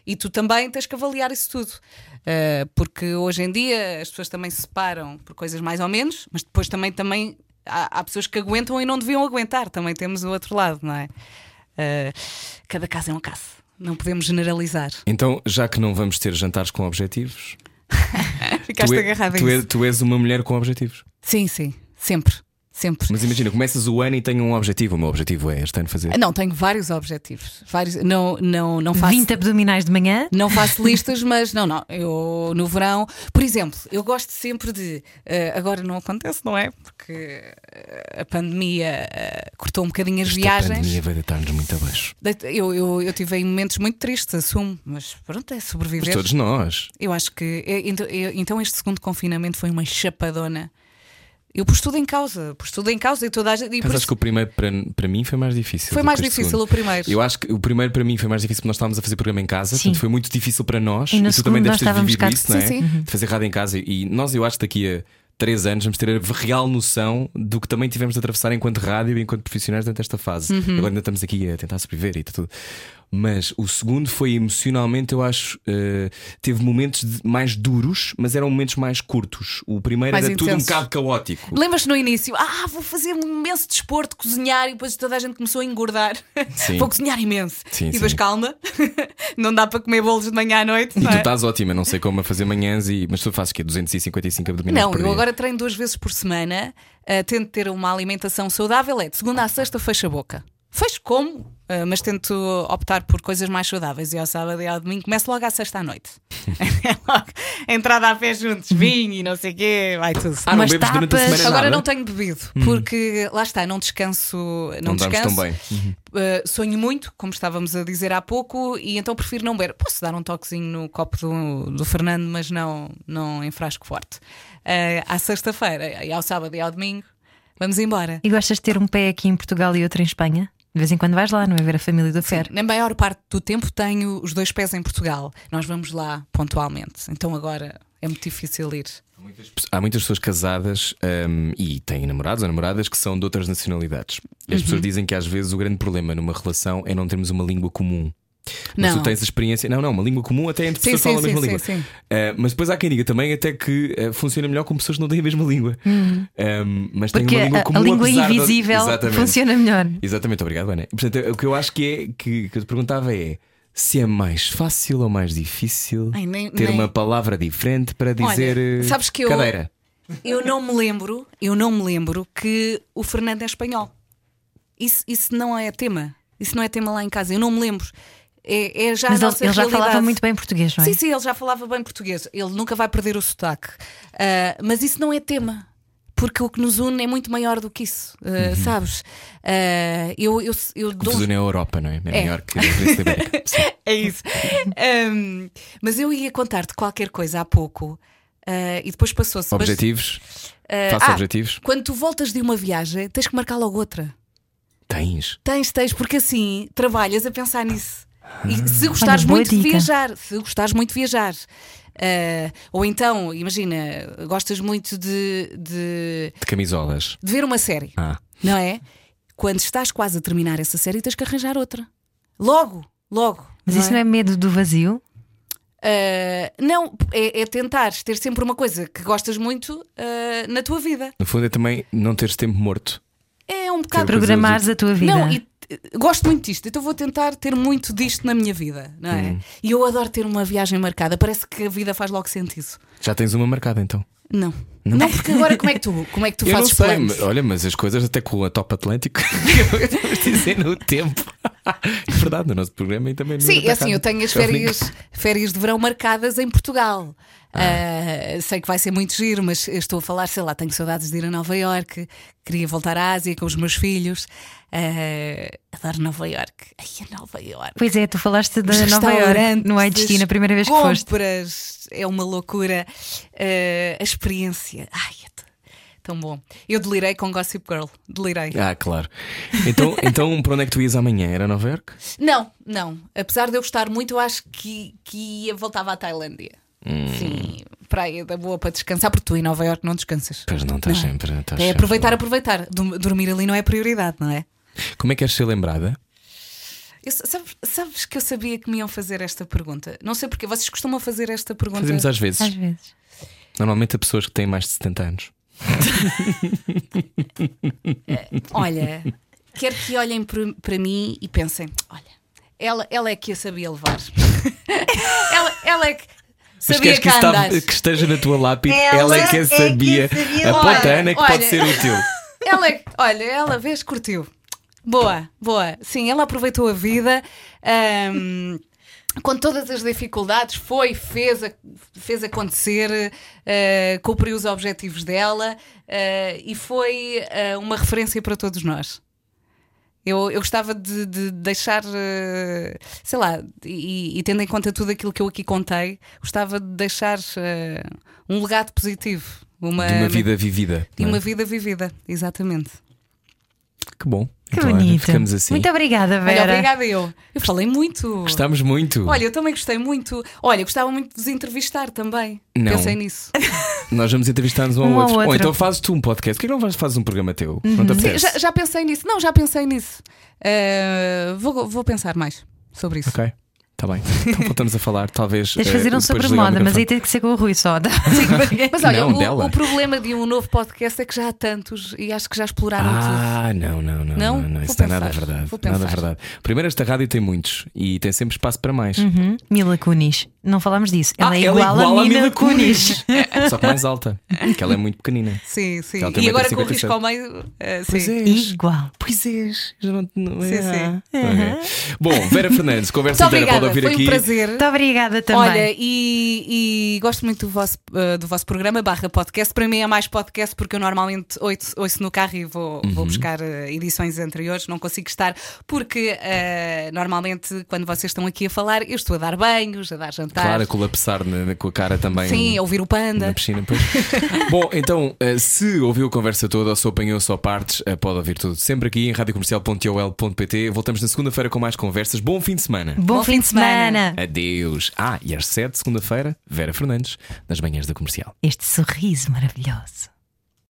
E tu também tens que avaliar isso tudo. Uh, porque hoje em dia as pessoas também se separam por coisas mais ou menos, mas depois também, também há, há pessoas que aguentam e não deviam aguentar. Também temos o outro lado, não é? Uh, cada caso é um caso. Não podemos generalizar. Então, já que não vamos ter jantares com objetivos, [laughs] Ficaste tu, é- agarrada tu, a é- isso. tu és uma mulher com objetivos. Sim, sim. Sempre. Sempre. Mas imagina, começas o ano e tenho um objetivo. O meu objetivo é este ano fazer. Não, tenho vários objetivos. Vários, não, não, não faço. 20 abdominais de manhã. Não faço listas, mas não, não. Eu no verão, por exemplo, eu gosto sempre de. eh, agora não acontece, não é? Porque eh, a pandemia eh, cortou um bocadinho as Esta viagens. pandemia vai deitar-nos muito abaixo. Eu, eu, eu tive aí momentos muito tristes, assumo, mas pronto, é Mas sobreviver. todos nós. Eu acho que. Então, então este segundo confinamento foi uma chapadona. Eu pus tudo em causa, pus tudo em causa e toda a gente. e Mas acho isso- que o primeiro para, para mim foi mais difícil. Foi mais difícil segundo. o primeiro. Eu acho que o primeiro para mim foi mais difícil porque nós estávamos a fazer programa em casa, Sim. portanto foi muito difícil para nós. E no tu também deves ter vivido cá- isso, não é? Sim, sim. De fazer rádio em casa. E nós, eu acho que daqui a três anos vamos ter a real noção do que também tivemos de atravessar enquanto rádio e enquanto profissionais durante esta fase. Uhum. Agora ainda estamos aqui a tentar sobreviver e tudo. Mas o segundo foi emocionalmente, eu acho, eh, teve momentos de- mais duros, mas eram momentos mais curtos. O primeiro Mais era tudo um intensos. bocado caótico. Lembras-te no início? Ah, vou fazer um imenso desporto, cozinhar, e depois toda a gente começou a engordar. Sim. vou cozinhar imenso. Sim, e depois sim. calma, [laughs] não dá para comer bolos de manhã à noite. E não tu é? estás ótima, não sei como a fazer manhãs, e... mas tu fazes o quê? 255 abdominais Não, por eu dia? agora treino duas vezes por semana, ah, tento ter uma alimentação saudável. É de segunda à sexta, fecho a boca. Fecho como, ah, mas tento optar por coisas mais saudáveis. E ao sábado e ao domingo começo logo à sexta à noite. [laughs] É logo entrada a pé juntos, vinho e não sei o quê, vai tudo. Ah, não Umas bebes durante a tapas. semana Agora nada? não tenho bebido, porque lá está, não descanso, não, Não descanso. tão bem. Uh, sonho muito, como estávamos a dizer há pouco, e então prefiro não beber. Posso dar um toquezinho no copo do, do Fernando, mas não, não em frasco forte. Uh, à sexta-feira, e ao sábado e ao domingo, vamos embora. E gostas de ter um pé aqui em Portugal e outro em Espanha? De vez em quando vais lá, não é ver a família do Fer. Na maior parte do tempo tenho os dois pés em Portugal. Nós vamos lá pontualmente. Então agora é muito difícil ir. Há muitas pessoas casadas hum, e têm namorados ou namoradas que são de outras nacionalidades. E as Uhum. pessoas dizem que às vezes o grande problema numa relação é não termos uma língua comum. Mas Não. tu tens a experiência. Não, não, uma língua comum até entre Sim, pessoas que falam a sim, mesma sim, língua. sim, sim. Uh, mas depois há quem diga também até que uh, funciona melhor com pessoas que não têm a mesma língua. Um, mas têm Uhum. Porque uma língua comum a língua da- invisível Exatamente. funciona melhor. Exatamente, obrigado, Ana. Portanto, o que eu acho que é que, que eu te perguntava é se é mais fácil ou mais difícil Ai, nem- ter nem- uma palavra diferente para dizer Olha, eh, sabes que eu- cadeira. Eu não me lembro, eu não me lembro que o Fernando é espanhol. Isso, isso não é tema. Isso não é tema lá em casa. Eu não me lembro. É, é já Mas a ele, nossa ele já falava muito bem português, não é? Sim, sim, ele já falava bem português. Ele nunca vai perder o sotaque. Ah, mas isso não é tema. Porque o que nos une é muito maior do que isso, ah, sabes? Ah, eu, eu, eu O que dou- vos une é a Europa, não é? É, É. melhor que a [laughs] é isso. Ahm, mas eu ia contar-te qualquer coisa há pouco e depois passou-se. Objetivos? Faça ah, objetivos? Quando tu voltas de uma viagem, tens que marcar logo outra. Tens. Tens, tens, porque assim trabalhas a pensar nisso. E se gostares muito de dica. viajar, se gostares muito de viajar, ah, ou então, imagina, gostas muito de, de, De camisolas. de ver uma série, Ah. não é? Quando estás quase a terminar essa série, tens que arranjar outra. Logo, logo. Mas isso não é medo do vazio? Ah, não, é, é tentares ter sempre uma coisa que gostas muito ah, na tua vida. No fundo é também não teres tempo morto. É um bocado. Programares a tua vida. Não, e gosto muito disto, então vou tentar ter muito disto na minha vida, não é? Hum. E eu adoro ter uma viagem marcada, parece que a vida faz logo sentido. Já tens uma marcada então. Não. Não, porque agora como é que tu, como é que tu [laughs] eu não fazes sei, planos? mas- olha, mas as coisas até com a Top Atlântico estamos dizendo o tempo. [laughs] É verdade, no nosso programa e também no Sim, é assim, eu tenho as férias, férias de verão marcadas em Portugal. Ah, sei que vai ser muito giro, mas estou a falar, sei lá, tenho saudades de ir a Nova Iorque, queria voltar à Ásia com os meus filhos. Ah, adoro Nova Iorque. Ai, a Nova Iorque. Pois é, tu falaste da Nova York no IDC na primeira vez que foste. compras, é uma loucura. Eh, a experiência, ai, é tão bom. Eu delirei com Gossip Girl, delirei. Ah, claro. Então, [laughs] então para onde é que tu ias amanhã? Era Nova York? Não, não. Apesar de eu gostar muito, eu acho que, que ia voltava à Tailândia. Hum. Sim, praia da boa para descansar, porque tu em Nova Iorque não descansas. Pois não, estás Não é? sempre. estás É sempre aproveitar, lá. aproveitar. Dormir ali não é prioridade, não é? Como é que queres ser lembrada? Eu- sabes, sabes que eu sabia que me iam fazer esta pergunta? Não sei porque vocês costumam fazer esta pergunta. Fazemos às vezes. Às vezes. Normalmente a pessoas que têm mais de 70 anos. [laughs] Olha, quero que olhem para mim e pensem: olha, ela, ela é que a sabia levar. [laughs] ela, ela é que Mas sabia queres que que, estava- que esteja na tua lápide? Ela Ela é que é a que sabia. sabia. Aponta Olha, Ana que olha. pode ser útil. Ela é, olha, ela vês, curtiu. Boa, boa. Sim, ela aproveitou a vida. ahm, com todas as dificuldades, foi, fez, a- fez acontecer, ah, cumpriu os objetivos dela ah, e foi ah, uma referência para todos nós. Eu, eu gostava de, de deixar, sei lá, e, e tendo em conta tudo aquilo que eu aqui contei, gostava de deixar um legado positivo. Uma, De uma vida vivida. de é? uma vida vivida, exatamente. Que bom. Que Então, olha, bonito. ficamos assim. Muito obrigada, Olha, Vera. obrigada eu. Eu falei muito. Gostámos muito. Olha, eu também gostei muito. Olha, eu gostava muito de vos entrevistar também. Não. Pensei nisso. [laughs] Nós vamos entrevistar-nos um ao Um ao outro. Ou outro. então fazes tu um podcast. Por que não fazes um programa teu? Não te Sim, já, já pensei nisso. Não, já pensei nisso. Uh, vou, vou pensar mais sobre isso. Ok. Está bem. [laughs] Então voltamos a falar. Talvez. Tens de eh, fazer um depois sobre moda, mas aí tem que ser com o Rui só. [laughs] Mas olha, Não, o, dela. o problema de um novo podcast é que já há tantos e acho que já exploraram tudo. Ah, não, não, não. Não? Não, não. Isso não é nada verdade. Nada verdade. Primeiro, esta rádio tem muitos e tem sempre espaço para mais. Uhum. Mila Kunis. Não falámos disso. Ela, Ah, é, igual a Mila Kunis. [laughs] É, Só que mais alta. Porque ela é muito pequenina. Sim, sim. E agora com o 1,57. risco ao meio. uh, Pois sim. é. Igual. Pois és. Já não, não Sim, é. sim. Ok. Bom, Vera Fernandes, conversa inteira obrigada, foi aqui. um prazer. Muito obrigada também. Olha, e, e gosto muito do vosso, uh, do vosso programa, barra podcast. Para mim é mais podcast porque eu normalmente ouço, ouço no carro e vou, Uhum. vou buscar uh, edições anteriores. Não consigo estar porque uh, normalmente quando vocês estão aqui a falar, eu estou a dar banhos, a dar jantar. Claro, a colapsar na- na- com a cara também. Sim, a ouvir o panda. Na piscina, pois. [laughs] Bom, então, eh, se ouviu a conversa toda ou se apanhou só partes, eh, pode ouvir tudo sempre aqui em radiocomercial.ol.pt. Voltamos na segunda-feira com mais conversas. Bom fim de semana. Bom, fim de semana. Adeus. Ah, e às 7, segunda-feira, Vera Fernandes, nas manhãs da comercial. Este sorriso maravilhoso.